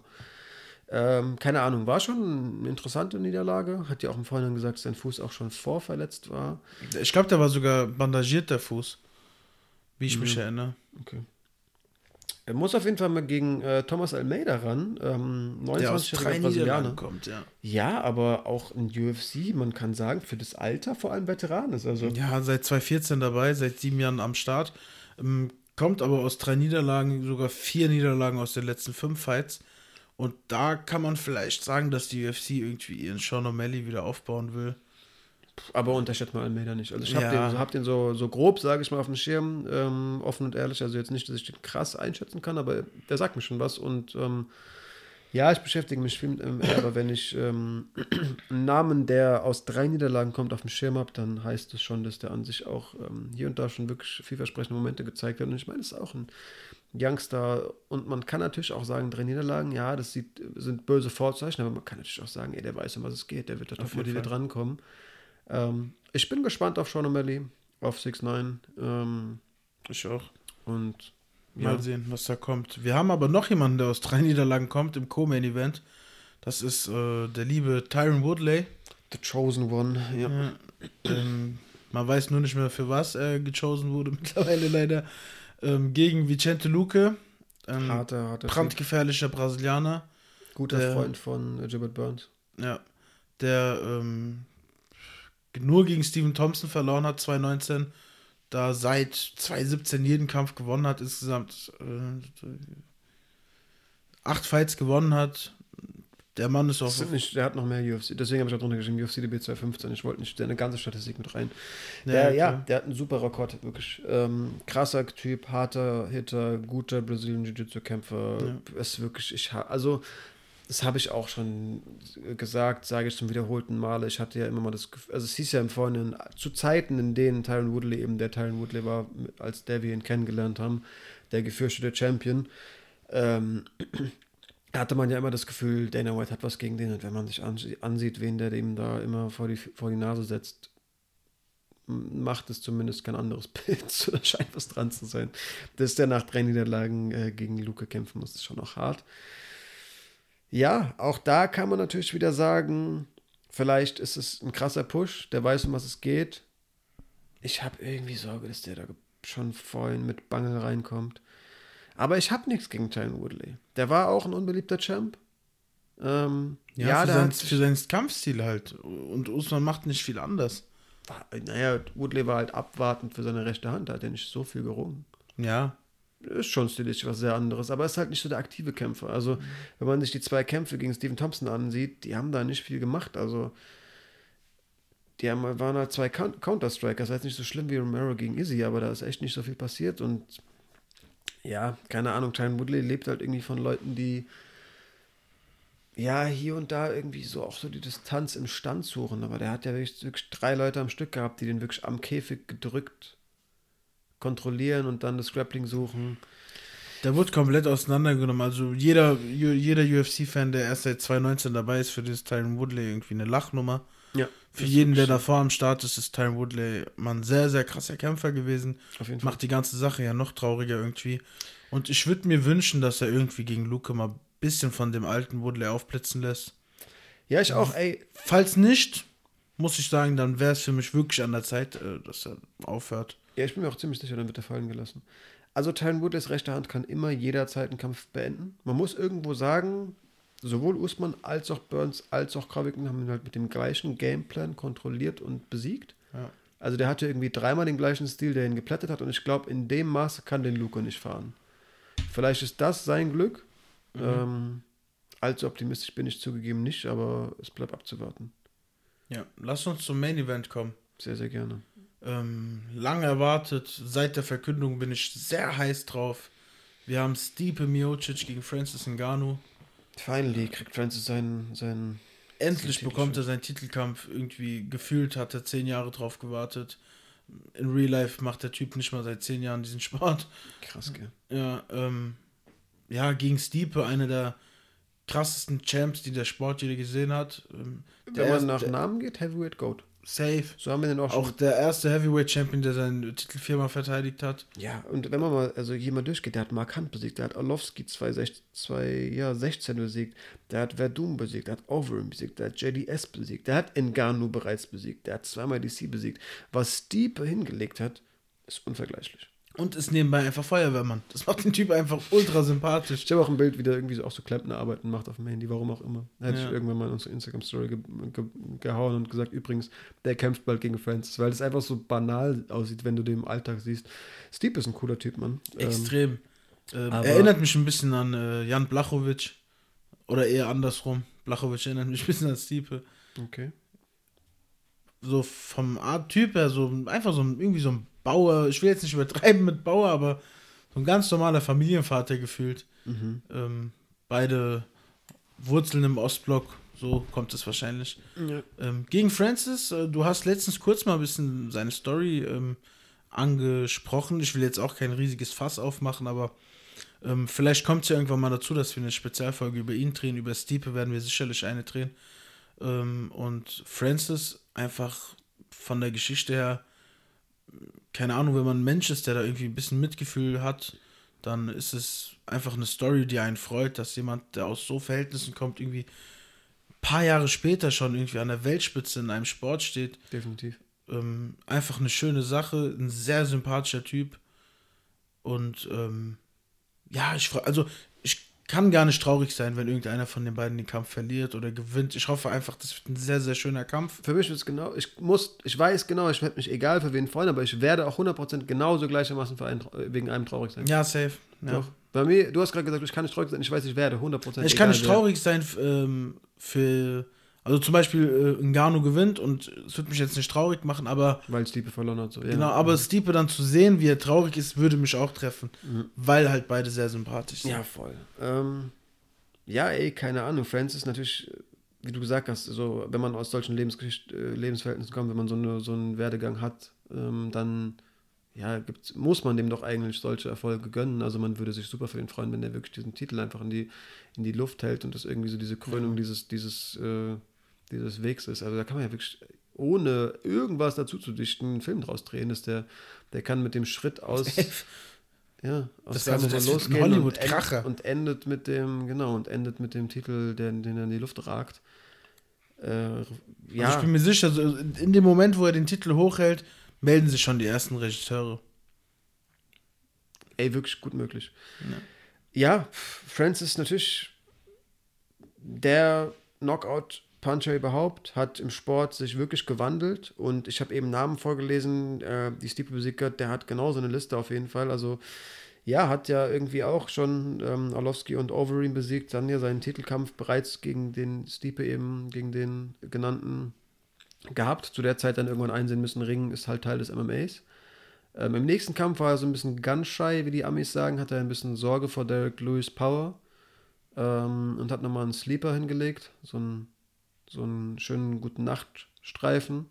Ähm, keine Ahnung, war schon eine interessante Niederlage. Hat ja auch im Vorhinein gesagt, dass sein Fuß auch schon vorverletzt war. Ich glaube, der war sogar bandagiert, der Fuß. Wie ich mich Mhm. erinnere. Okay. Er muss auf jeden Fall mal gegen äh, Thomas Almeida ran. Ähm, Der aus 29-jähriger drei Niederlagen Brasilianer. kommt, ja. Ja, aber auch in UFC, man kann sagen, für das Alter vor allem Veteran ist. Also, Ja, seit 2014 dabei, seit sieben Jahren am Start. Ähm, kommt aber aus drei Niederlagen, sogar vier Niederlagen aus den letzten fünf Fights. Und da kann man vielleicht sagen, dass die UFC irgendwie ihren Sean O'Malley wieder aufbauen will. Aber unterschätzt mal Almeida nicht. Also ich habe Ja. den, hab den so, so grob, sage ich mal, auf dem Schirm, ähm, offen und ehrlich. Also jetzt nicht, dass ich den krass einschätzen kann, aber der sagt mir schon was. Und ähm, ja, ich beschäftige mich viel mit MMA, aber wenn ich ähm, einen Namen, der aus drei Niederlagen kommt, auf dem Schirm habe, dann heißt es schon, dass der an sich auch ähm, hier und da schon wirklich vielversprechende Momente gezeigt hat. Und ich meine, das ist auch ein Youngster. Und man kann natürlich auch sagen, drei Niederlagen, ja, das sieht, sind böse Vorzeichen, aber man kann natürlich auch sagen, ey, der weiß, um was es geht, der wird da jeden motiviert rankommen. Ähm, ich bin gespannt auf Sean O'Malley, auf 6-9. Ähm, Ich auch. und Mal ja, sehen, was da kommt. Wir haben aber noch jemanden, der aus drei Niederlagen kommt im Co-Main-Event. Das ist äh, der liebe Tyron Woodley. The Chosen One. Ja. Ja. ähm, man weiß nur nicht mehr, für was er gechosen wurde mittlerweile leider. Ähm, gegen Vicente Luque. Ähm, Harter, harter brandgefährlicher Brasilianer. Guter der- Freund von Gilbert Burns. Ja. Der ähm, nur gegen Steven Thompson verloren hat 2019. Da seit 2017 jeden Kampf gewonnen hat. Insgesamt äh, acht Fights gewonnen hat. Der Mann ist sind nicht, der hat noch mehr UFC. Deswegen habe ich auch drunter geschrieben, UFC DB 215. Ich wollte nicht seine ganze Statistik mit rein. Der, ja, klar. der hat einen super Rekord, wirklich. Ähm, krasser Typ, harter Hitter, guter Brasilien Jiu-Jitsu-Kämpfer. Ist wirklich, ich also das habe ich auch schon gesagt, sage ich zum wiederholten Male. Ich hatte ja immer mal das Gefühl, also es hieß ja im Vorhinein, zu Zeiten, in denen Tyron Woodley eben der Tyron Woodley war, als der wir ihn kennengelernt haben, der gefürchtete Champion, ähm, hatte man ja immer das Gefühl, Dana White hat was gegen den. Und wenn man sich ansieht, wen der dem da immer vor die, vor die Nase setzt, macht es zumindest kein anderes Bild. da scheint was dran zu sein. Dass der nach drei Niederlagen äh, gegen Luke kämpfen muss, ist schon auch hart. Ja, auch da kann man natürlich wieder sagen, vielleicht ist es ein krasser Push, der weiß, um was es geht. Ich habe irgendwie Sorge, dass der da schon vorhin mit Bange reinkommt. Aber ich habe nichts gegen Tyron Woodley. Der war auch ein unbeliebter Champ. Ähm, ja, ja für, sein, für seinen Kampfstil halt. Und Usman macht nicht viel anders. War, naja, Woodley war halt abwartend für seine rechte Hand, da hat er nicht so viel gerungen. Ja ist schon stilistisch was sehr anderes, aber ist halt nicht so der aktive Kämpfer. Also, mhm. wenn man sich die zwei Kämpfe gegen Stephen Thompson ansieht, die haben da nicht viel gemacht. Also, die haben, waren halt zwei Counter-Strikers. Das heißt nicht so schlimm wie Romero gegen Izzy, aber da ist echt nicht so viel passiert. Und ja, keine Ahnung, Tyron Woodley lebt halt irgendwie von Leuten, die ja, hier und da irgendwie so auch so die Distanz im Stand suchen. Aber der hat ja wirklich, wirklich drei Leute am Stück gehabt, die den wirklich am Käfig gedrückt kontrollieren und dann das Grappling suchen. Der wird komplett auseinandergenommen. Also jeder, jeder UFC-Fan, der erst seit 2019 dabei ist, für dieses Tyron Woodley irgendwie eine Lachnummer. Ja. Für jeden, der davor am Start ist, ist Tyron Woodley mal ein sehr, sehr krasser Kämpfer gewesen. Auf jeden Fall. Macht die ganze Sache ja noch trauriger irgendwie. Und ich würde mir wünschen, dass er irgendwie gegen Luke mal ein bisschen von dem alten Woodley aufblitzen lässt. Ja, ich auch, ey. Falls nicht, muss ich sagen, dann wäre es für mich wirklich an der Zeit, äh, dass er aufhört. Ja, ich bin mir auch ziemlich sicher, dann wird er fallen gelassen. Also Tyron Woodleys rechte Hand kann immer jederzeit einen Kampf beenden. Man muss irgendwo sagen, sowohl Usman als auch Burns als auch Covington haben ihn halt mit dem gleichen Gameplan kontrolliert und besiegt. Ja. Also der hatte irgendwie dreimal den gleichen Stil, der ihn geplättet hat und ich glaube, in dem Maße kann den Luca nicht fahren. Vielleicht ist das sein Glück. Mhm. Ähm, allzu optimistisch bin ich zugegeben nicht, aber es bleibt abzuwarten. Ja, lass uns zum Main Event kommen. Sehr, sehr gerne. Ähm, lang erwartet. Seit der Verkündung bin ich sehr heiß drauf. Wir haben Stipe Miocic gegen Francis Ngannou. Finally kriegt Francis seinen. seinen Endlich seinen bekommt er seinen Titelkampf. Irgendwie gefühlt hat er zehn Jahre drauf gewartet. In Real Life macht der Typ nicht mal seit zehn Jahren diesen Sport. Krass, gell? Ja, ähm, ja, gegen Stipe, einer der krassesten Champs, die der Sport je gesehen hat. Ähm, Wenn man nach Namen geht, Heavyweight Goat. Safe. So haben wir den auch schon. Auch der erste Heavyweight Champion, der seinen Titel viermal verteidigt hat. Ja, und wenn man mal, also mal durchgeht, der hat Mark Hunt besiegt, der hat Orlovsky 2016 ja, 16 besiegt, der hat Verdun besiegt, der hat Overeem besiegt, der hat JDS besiegt, der hat Ngannou bereits besiegt, der hat zweimal DC besiegt. Was Stiepe hingelegt hat, ist unvergleichlich. Und ist nebenbei einfach Feuerwehrmann. Das macht den Typ einfach ultra sympathisch. Ich habe auch ein Bild, wie der irgendwie so auch so Klempnerarbeiten macht auf dem Handy, warum auch immer. Da hätte ja. ich irgendwann mal in unsere Instagram-Story ge ge gehauen und gesagt, übrigens, der kämpft bald gegen Francis, weil das einfach so banal aussieht, wenn du den im Alltag siehst. Steve ist ein cooler Typ, Mann. Extrem. Ähm, äh, erinnert mich ein bisschen an äh, Jan Blachowicz. Oder eher andersrum. Blachowicz erinnert mich ein bisschen an Stiepe. Okay. So vom Art Typ her, so einfach so irgendwie so ein Bauer, ich will jetzt nicht übertreiben mit Bauer, aber so ein ganz normaler Familienvater gefühlt. Mhm. Ähm, beide Wurzeln im Ostblock, so kommt es wahrscheinlich. Ja. Ähm, gegen Francis, äh, du hast letztens kurz mal ein bisschen seine Story ähm, angesprochen. Ich will jetzt auch kein riesiges Fass aufmachen, aber ähm, vielleicht kommt es ja irgendwann mal dazu, dass wir eine Spezialfolge über ihn drehen. Über Stiepe werden wir sicherlich eine drehen. Ähm, und Francis einfach von der Geschichte her keine Ahnung, wenn man ein Mensch ist, der da irgendwie ein bisschen Mitgefühl hat, dann ist es einfach eine Story, die einen freut, dass jemand, der aus so Verhältnissen kommt, irgendwie ein paar Jahre später schon irgendwie an der Weltspitze in einem Sport steht. Definitiv. Ähm, einfach eine schöne Sache, ein sehr sympathischer Typ. Und ähm, ja, ich also kann gar nicht traurig sein, wenn irgendeiner von den beiden den Kampf verliert oder gewinnt. Ich hoffe einfach, das wird ein sehr, sehr schöner Kampf. Für mich wird es genau, ich muss, ich weiß genau, ich werde mich egal für wen freuen, aber ich werde auch 100% genauso gleichermaßen für einen, wegen einem traurig sein. Ja, safe. Ja. Doch. Bei mir, du hast gerade gesagt, ich kann nicht traurig sein, ich weiß, ich werde 100% Ich kann nicht traurig sein ähm, für also zum Beispiel äh, Ngannou gewinnt und es wird mich jetzt nicht traurig machen, aber. Weil Stiepe verloren hat. So. Ja. Genau, aber Stiepe dann zu sehen, wie er traurig ist, würde mich auch treffen. Mhm. Weil halt beide sehr sympathisch sind. Ja, voll. Ähm, ja, ey, keine Ahnung. Francis ist natürlich, wie du gesagt hast, so, wenn man aus solchen Lebensgeschicht, äh, Lebensverhältnissen kommt, wenn man so, eine, so einen Werdegang hat, ähm, dann ja, gibt's, muss man dem doch eigentlich solche Erfolge gönnen. Also man würde sich super für den freuen, wenn der wirklich diesen Titel einfach in die, in die Luft hält und das irgendwie so diese Krönung Ja. dieses, dieses, äh, dieses Wegs ist. Also da kann man ja wirklich, ohne irgendwas dazu zu dichten, einen Film draus drehen. Dass der, der kann mit dem Schritt aus. Ja, aus Das- also ein losgehen und, Hollywood-Kracher. end, und endet mit dem, genau, und endet mit dem Titel, den, den er in die Luft ragt. Äh, Ja. ja, Also ich bin mir sicher, so in dem Moment, wo er den Titel hochhält, melden sich schon die ersten Regisseure. ey, wirklich gut möglich. Ja. Ja, Francis ist natürlich der Knockout-Puncher überhaupt, hat im Sport sich wirklich gewandelt. Und ich habe eben Namen vorgelesen, äh, die Stipe besiegt der hat genauso eine Liste auf jeden Fall, also ja, hat ja irgendwie auch schon ähm, Orlovsky und Overeem besiegt, dann ja seinen Titelkampf bereits gegen den Stipe eben, gegen den genannten gehabt, zu der Zeit dann irgendwann einsehen müssen, Ringen ist halt Teil des MMAs. Ähm, Im nächsten Kampf war er so ein bisschen gun-shy, wie die Amis sagen, hatte er ein bisschen Sorge vor Derek Lewis Power ähm, und hat nochmal einen Sleeper hingelegt, so einen, so einen schönen guten Nachtstreifen.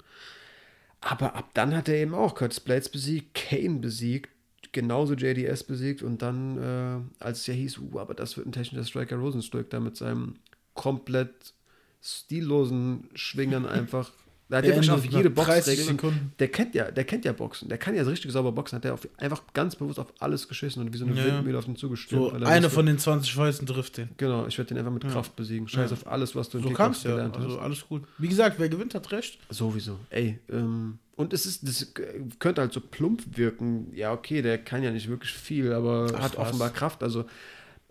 Aber ab dann hat er eben auch Curtis Blades besiegt, Kane besiegt, genauso JDS besiegt und dann, äh, als es ja hieß, uh, aber das wird ein technischer Striker Rosenstück, da mit seinem komplett stillosen Schwingern einfach. Da hat er wirklich auf jede nach 30 Boxregel. Der kennt ja, der kennt ja Boxen. Der kann ja so richtig sauber boxen. Hat der auf, einfach ganz bewusst auf alles geschissen und wie so eine Ja. Windmühle auf den zugestürmt. So, er eine von den 20 Fäusten trifft den. Genau, ich werde den einfach mit Ja. Kraft besiegen. Scheiß Ja. auf alles, was du im So Kickboxen kam's ja. gelernt Also hast. alles gut. Wie gesagt, wer gewinnt, hat recht. Sowieso. Ey, ähm, und es ist, das könnte halt so plump wirken. Ja, okay, der kann ja nicht wirklich viel, aber Ach, hat was. offenbar Kraft. Also,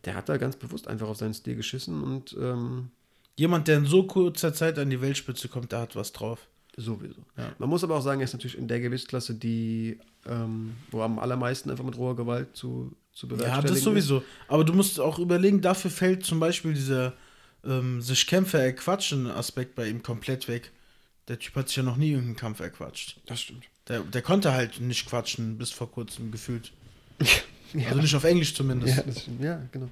der hat da ganz bewusst einfach auf seinen Stil geschissen und ähm, Jemand, der in so kurzer Zeit an die Weltspitze kommt, der hat was drauf. Sowieso. Ja. Man muss aber auch sagen, er ist natürlich in der Gewichtsklasse, die, ähm, wo am allermeisten einfach mit roher Gewalt zu, zu Ja, bewerkstelligen das ist. sowieso. Aber du musst auch überlegen, dafür fällt zum Beispiel dieser ähm, sich Kämpfe erquatschen Aspekt bei ihm komplett weg. Der Typ hat sich ja noch nie irgendeinen Kampf erquatscht. Das stimmt. Der, der konnte halt nicht quatschen, bis vor kurzem gefühlt. Ja. Also nicht auf Englisch zumindest. Ja, das stimmt. Ja, genau.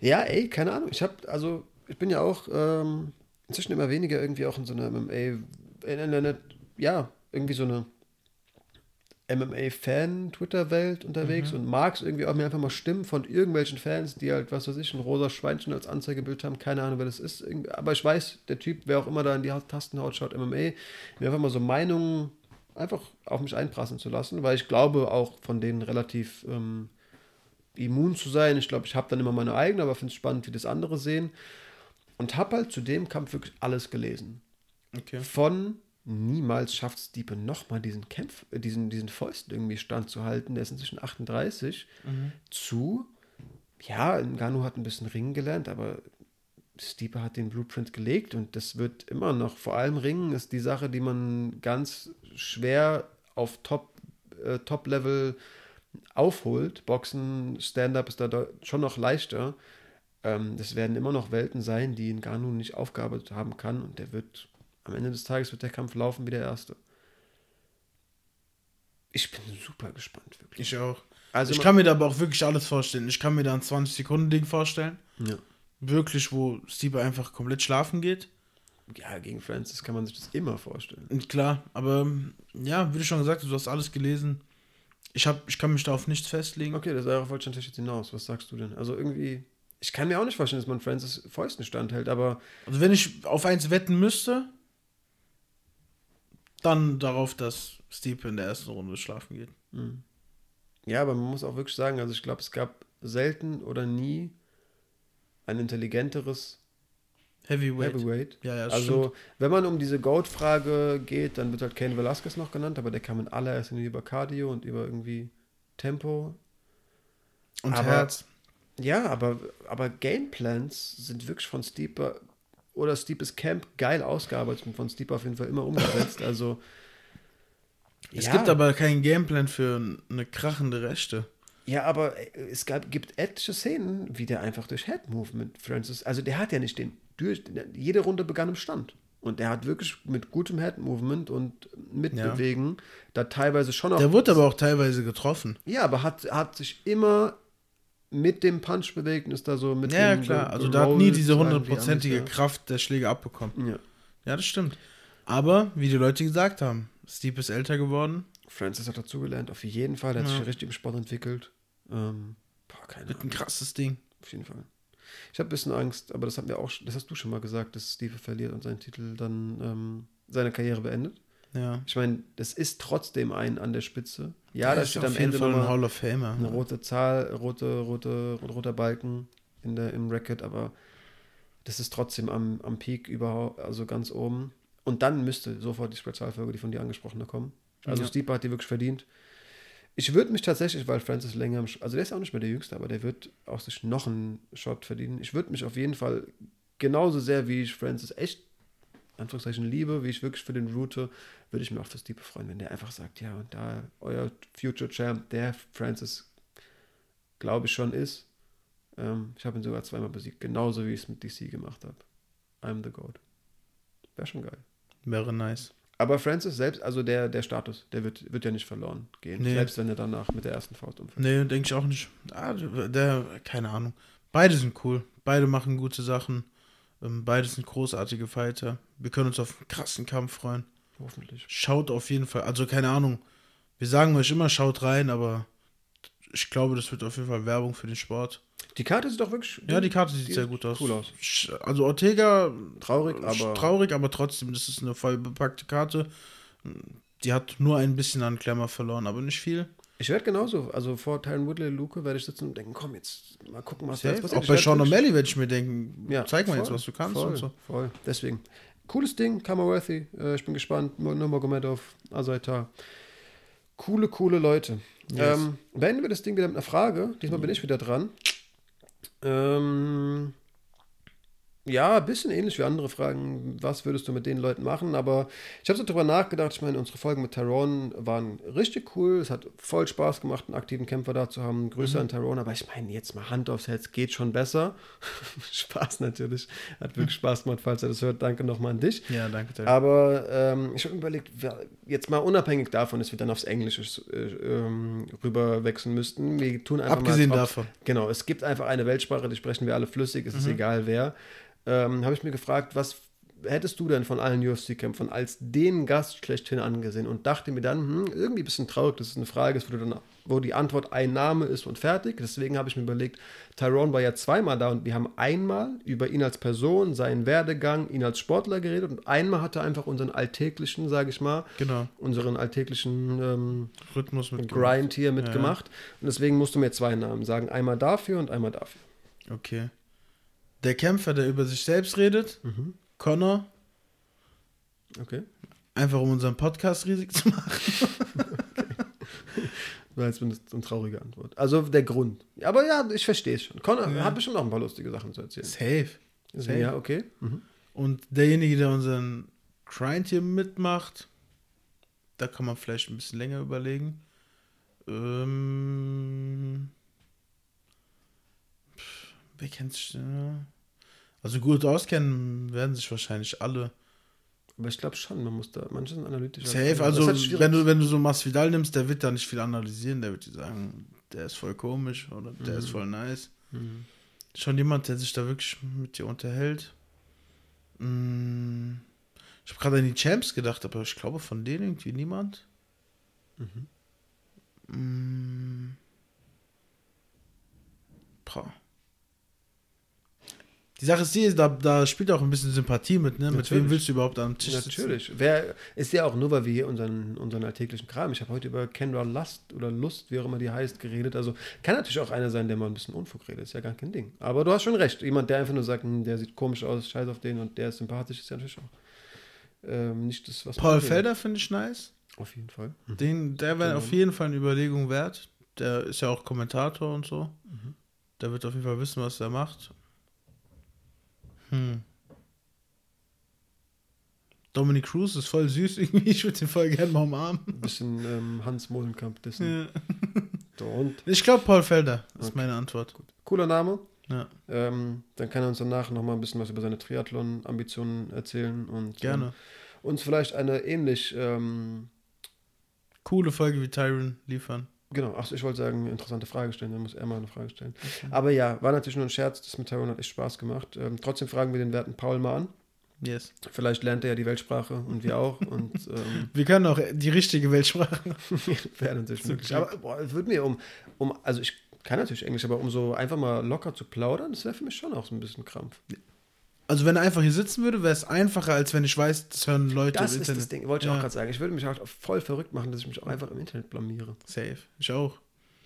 Ja, ey, keine Ahnung. Ich habe, also, ich bin ja auch ähm, inzwischen immer weniger irgendwie auch in so einer MMA, in, in einer, ja, irgendwie so eine MMA-Fan-Twitter-Welt unterwegs und mag es irgendwie auch mir einfach mal Stimmen von irgendwelchen Fans, die halt, was weiß ich, ein rosa Schweinchen als Anzeigebild haben, keine Ahnung, wer das ist. Aber ich weiß, der Typ, wer auch immer da in die Tasten haut, schaut MMA, mir einfach mal so Meinungen einfach auf mich einprassen zu lassen, weil ich glaube auch von denen relativ ähm, immun zu sein. Ich glaube, ich habe dann immer meine eigene, aber finde es spannend, wie das andere sehen. Und habe halt zu dem Kampf wirklich alles gelesen. Okay. Von niemals schafft Stipe nochmal diesen Kampf, äh, diesen, diesen Fäusten irgendwie standzuhalten. Der ist inzwischen 38 zu, ja, Ngannou hat ein bisschen Ringen gelernt, aber Stipe hat den Blueprint gelegt und das wird immer noch, vor allem Ringen ist die Sache, die man ganz schwer auf Top, äh, Top-Level aufholt. Boxen, Stand-Up ist da schon noch leichter. Ähm, das werden immer noch Welten sein, die Ngannou nicht aufgearbeitet haben kann und der wird, am Ende des Tages wird der Kampf laufen wie der erste. Ich bin super gespannt, wirklich. Ich auch. Also ich kann mir da aber auch wirklich alles vorstellen. Ich kann mir da ein 20-Sekunden-Ding vorstellen. ja. Wirklich, wo Steve einfach komplett schlafen geht. ja, gegen Francis kann man sich das immer vorstellen. Und klar, aber ja, wie du schon gesagt hast, du hast alles gelesen. Ich, hab, ich kann mich da auf nichts festlegen. Okay, das darauf wollte ich natürlich jetzt hinaus. Was sagst du denn? Also irgendwie, ich kann mir auch nicht vorstellen, dass man Francis Fäusten standhält, aber Also wenn ich auf eins wetten müsste, dann darauf, dass Steve in der ersten Runde schlafen geht. hm. ja, aber man muss auch wirklich sagen, also ich glaube, es gab selten oder nie ein intelligenteres Heavyweight. Heavyweight. Ja, ja, also, wenn man um diese Goat-Frage geht, dann wird halt Kane Velasquez noch genannt, aber der kam in allererster Linie über Cardio und über irgendwie Tempo. Und aber- Herz. Ja, aber, aber Gameplans sind wirklich von Steeper oder Steepes Camp geil ausgearbeitet und von Steeper auf jeden Fall immer umgesetzt. Also. Es ja, gibt aber keinen Gameplan für eine krachende Rechte. Ja, aber äh, es gab, gibt etliche Szenen, wie der einfach durch Head-Move mit Francis. Also der hat ja nicht den. Durch, jede Runde begann im Stand. Und der hat wirklich mit gutem Head-Movement und Mitbewegen da teilweise schon auch. Der wurde aber auch teilweise getroffen. Ja, aber hat, hat sich immer mit dem Punch bewegt und ist da so mit Ja, dem klar. Also da hat nie diese hundertprozentige Kraft der Schläge abbekommen. Ja. ja. Das stimmt. Aber, wie die Leute gesagt haben, Steve ist älter geworden, Francis hat dazugelernt, auf jeden Fall. Er hat Ja. sich richtig im Sport entwickelt. Ähm, boah, keine wird ein Ahnung. krasses Ding. Auf jeden Fall. Ich habe ein bisschen Angst, aber das haben wir auch, das hast du schon mal gesagt, dass Steve verliert und seinen Titel dann ähm, seine Karriere beendet. Ja. Ich meine, das ist trotzdem ein an der Spitze. Ja, da ist steht am Ende Fall ein Hall of Famer. eine rote Zahl, rote, rote, roter Balken in der, im Record, aber das ist trotzdem am, am Peak überhaupt, also ganz oben. Und dann müsste sofort die Spezialfolge, die von dir angesprochene, kommen. Also Ja. Steve hat die wirklich verdient. Ich würde mich tatsächlich, weil Francis länger, also der ist ja auch nicht mehr der Jüngste, aber der wird auch sich noch einen Shot verdienen. Ich würde mich auf jeden Fall genauso sehr, wie ich Francis echt, Anführungszeichen, liebe, wie ich wirklich für den route, würde ich mir auch für Steve freuen, wenn der einfach sagt, ja, und da euer Future Champ, der Francis, glaube ich schon ist. Ähm, ich habe ihn sogar zweimal besiegt, genauso wie ich es mit DC gemacht habe. I'm the GOAT. Wäre schon geil. Wäre nice. Aber Francis selbst, also der, der Status, der wird, wird ja nicht verloren gehen. Nee. Selbst wenn er danach mit der ersten Faust umfällt. Nee, denke ich auch nicht. Ah, der, keine Ahnung. Beide sind cool. Beide machen gute Sachen. Ähm, Beide sind großartige Fighter. Wir können uns auf einen krassen Kampf freuen. Hoffentlich. Schaut auf jeden Fall. Also keine Ahnung. Wir sagen euch immer, schaut rein, aber ich glaube, das wird auf jeden Fall Werbung für den Sport. Die Karte sieht doch wirklich. Ja, die Karte sieht die sehr gut aus. cool aus. Also Ortega, Traurig, aber. traurig, aber trotzdem, das ist eine voll bepackte Karte. Die hat nur ein bisschen an Klemmer verloren, aber nicht viel. Ich werde genauso. Also vor Tyron Woodley, Luke, werde ich sitzen und denken, komm, jetzt mal gucken, was da jetzt passiert. Auch bei Sean O'Malley werde ich mir denken, Ja, zeig mal voll, jetzt, was du kannst voll, und so. Voll, deswegen. Cooles Ding, Kamaworthy. Äh, ich bin gespannt. Nurmagomedov, Asaita. Coole, coole Leute. Yes. Ähm, beenden wir das Ding wieder mit einer Frage. Diesmal bin ich wieder dran. Ähm, ja, ein bisschen ähnlich wie andere Fragen. Was würdest du mit den Leuten machen? Aber ich habe so drüber nachgedacht. Ich meine, unsere Folgen mit Tyrone waren richtig cool. Es hat voll Spaß gemacht, einen aktiven Kämpfer da zu haben. Grüße an Tyrone. Aber ich meine, jetzt mal Hand aufs Herz, geht schon besser. Spaß natürlich. Hat wirklich Spaß gemacht, falls er das hört. Danke nochmal an dich. Ja, danke dir. Aber ähm, ich habe überlegt, jetzt mal unabhängig davon, dass wir dann aufs Englische äh, ähm, rüber wechseln müssten. Wir tun einfach Abgesehen mal. davon. Genau, es gibt einfach eine Weltsprache, die sprechen wir alle flüssig, es ist Mhm. egal wer. Ähm, habe ich mir gefragt, was hättest du denn von allen UFC-Kämpfern als den Gast schlechthin angesehen und dachte mir dann, hm, irgendwie ein bisschen traurig, dass es eine Frage ist, wo, dann, wo die Antwort ein Name ist und fertig. Deswegen habe ich mir überlegt, Tyrone war ja zweimal da und wir haben einmal über ihn als Person, seinen Werdegang, ihn als Sportler geredet und einmal hat er einfach unseren alltäglichen, sage ich mal, Genau. unseren alltäglichen ähm, Rhythmus mit Grind hier mitgemacht. Und deswegen musst du mir zwei Namen sagen. Einmal dafür und einmal dafür. Okay. Der Kämpfer, der über sich selbst redet, Mhm. Connor, Okay. einfach um unseren Podcast riesig zu machen. War jetzt eine traurige Antwort. Also der Grund. Aber ja, ich verstehe es schon. Connor Ja. hat bestimmt auch ein paar lustige Sachen zu erzählen. Safe. Deswegen, ja, okay. Mhm. Und derjenige, der unseren Grind hier mitmacht, da kann man vielleicht ein bisschen länger überlegen. Ähm, wer kennt sich? Äh, also gut auskennen werden sich wahrscheinlich alle. Aber ich glaube schon, man muss da, manche sind analytisch. Safe, also wenn du, wenn du so Masvidal nimmst, der wird da nicht viel analysieren, der wird dir sagen, der ist voll komisch oder der ist voll nice. Mhm. Schon jemand, der sich da wirklich mit dir unterhält. Mm, Ich habe gerade an die Champs gedacht, aber ich glaube von denen irgendwie niemand. Mhm. Mm. Die Sache ist die, da, da spielt auch ein bisschen Sympathie mit, ne? Mit Natürlich. wem willst du überhaupt am Tisch sitzen? Natürlich. Wer ist ja auch nur, weil wir hier unseren, unseren alltäglichen Kram. Ich habe heute über Kendra Lust oder Lust, wie auch immer die heißt, geredet. Also kann natürlich auch einer sein, der mal ein bisschen Unfug redet. Ist ja gar kein Ding. Aber du hast schon recht. Jemand, der einfach nur sagt, hm, der sieht komisch aus, scheiß auf den und der ist sympathisch, ist ja natürlich auch ähm, nicht das, was Paul. Felder finde ich nice. Auf jeden Fall. Den, der wäre auf jeden Fall eine Überlegung wert. Der ist ja auch Kommentator und so. Mhm. Der wird auf jeden Fall wissen, was er macht. Hm. Dominic Cruz ist voll süß irgendwie. Ich würde den voll gerne mal umarmen. Ein bisschen ähm, Hans Molenkamp dessen. So, und Ich glaube Paul Felder ist Okay. meine Antwort. cooler Name. Ja, Ähm, dann kann er uns danach noch mal ein bisschen was über seine Triathlon-Ambitionen erzählen und gerne. Ähm, uns vielleicht eine ähnlich ähm, Coole Folge wie Tyron liefern. Genau, ach, ich wollte sagen, interessante Frage stellen, dann muss er mal eine Frage stellen. Aber ja, war natürlich nur ein Scherz, das mit Taiwan hat echt Spaß gemacht. Ähm, trotzdem fragen wir den werten Paul mal an. Yes. Vielleicht lernt er ja die Weltsprache und wir auch. Und ähm, Wir können auch die richtige Weltsprache. wäre natürlich möglich. Aber boah, es würde mir um, um, also ich kann natürlich Englisch, aber um so einfach mal locker zu plaudern, das wäre für mich schon auch so ein bisschen Krampf. Also wenn er einfach hier sitzen würde, wäre es einfacher, als wenn ich weiß, das hören Leute Das im ist Internet. das Ding, wollte ich Ja. auch gerade sagen. Ich würde mich auch voll verrückt machen, dass ich mich auch einfach im Internet blamiere. Safe. Ich auch.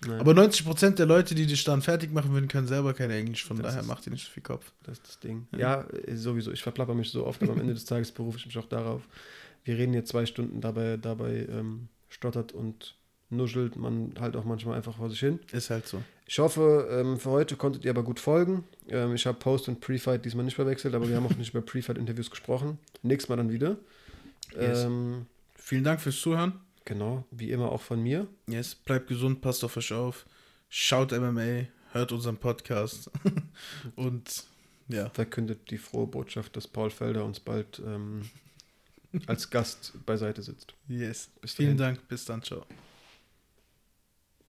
Nein, Aber 90% der Leute, die dich dann fertig machen würden, können selber kein Englisch. Von Das daher ist- macht ihr nicht so viel Kopf. das ist das Ding. Ja, äh, sowieso. Ich verplapper mich so oft, aber am Ende des Tages berufe ich mich auch darauf. Wir reden jetzt zwei Stunden, dabei, dabei ähm, stottert und nuschelt man halt auch manchmal einfach vor sich hin. Ist halt so. Ich hoffe, ähm, für heute konntet ihr aber gut folgen. Ähm, ich habe Post und Pre-Fight diesmal nicht verwechselt, aber wir haben auch nicht über Pre-Fight-Interviews gesprochen. Nächstes Mal dann wieder. Yes. Ähm, Vielen Dank fürs Zuhören. genau, wie immer auch von mir. Yes. Bleibt gesund, passt auf euch auf. Schaut MMA, hört unseren Podcast. Und ja. Verkündet die frohe Botschaft, dass Paul Felder uns bald ähm, als Gast beiseite sitzt. Yes. Bis Vielen dahin. Dank. Bis dann. Ciao.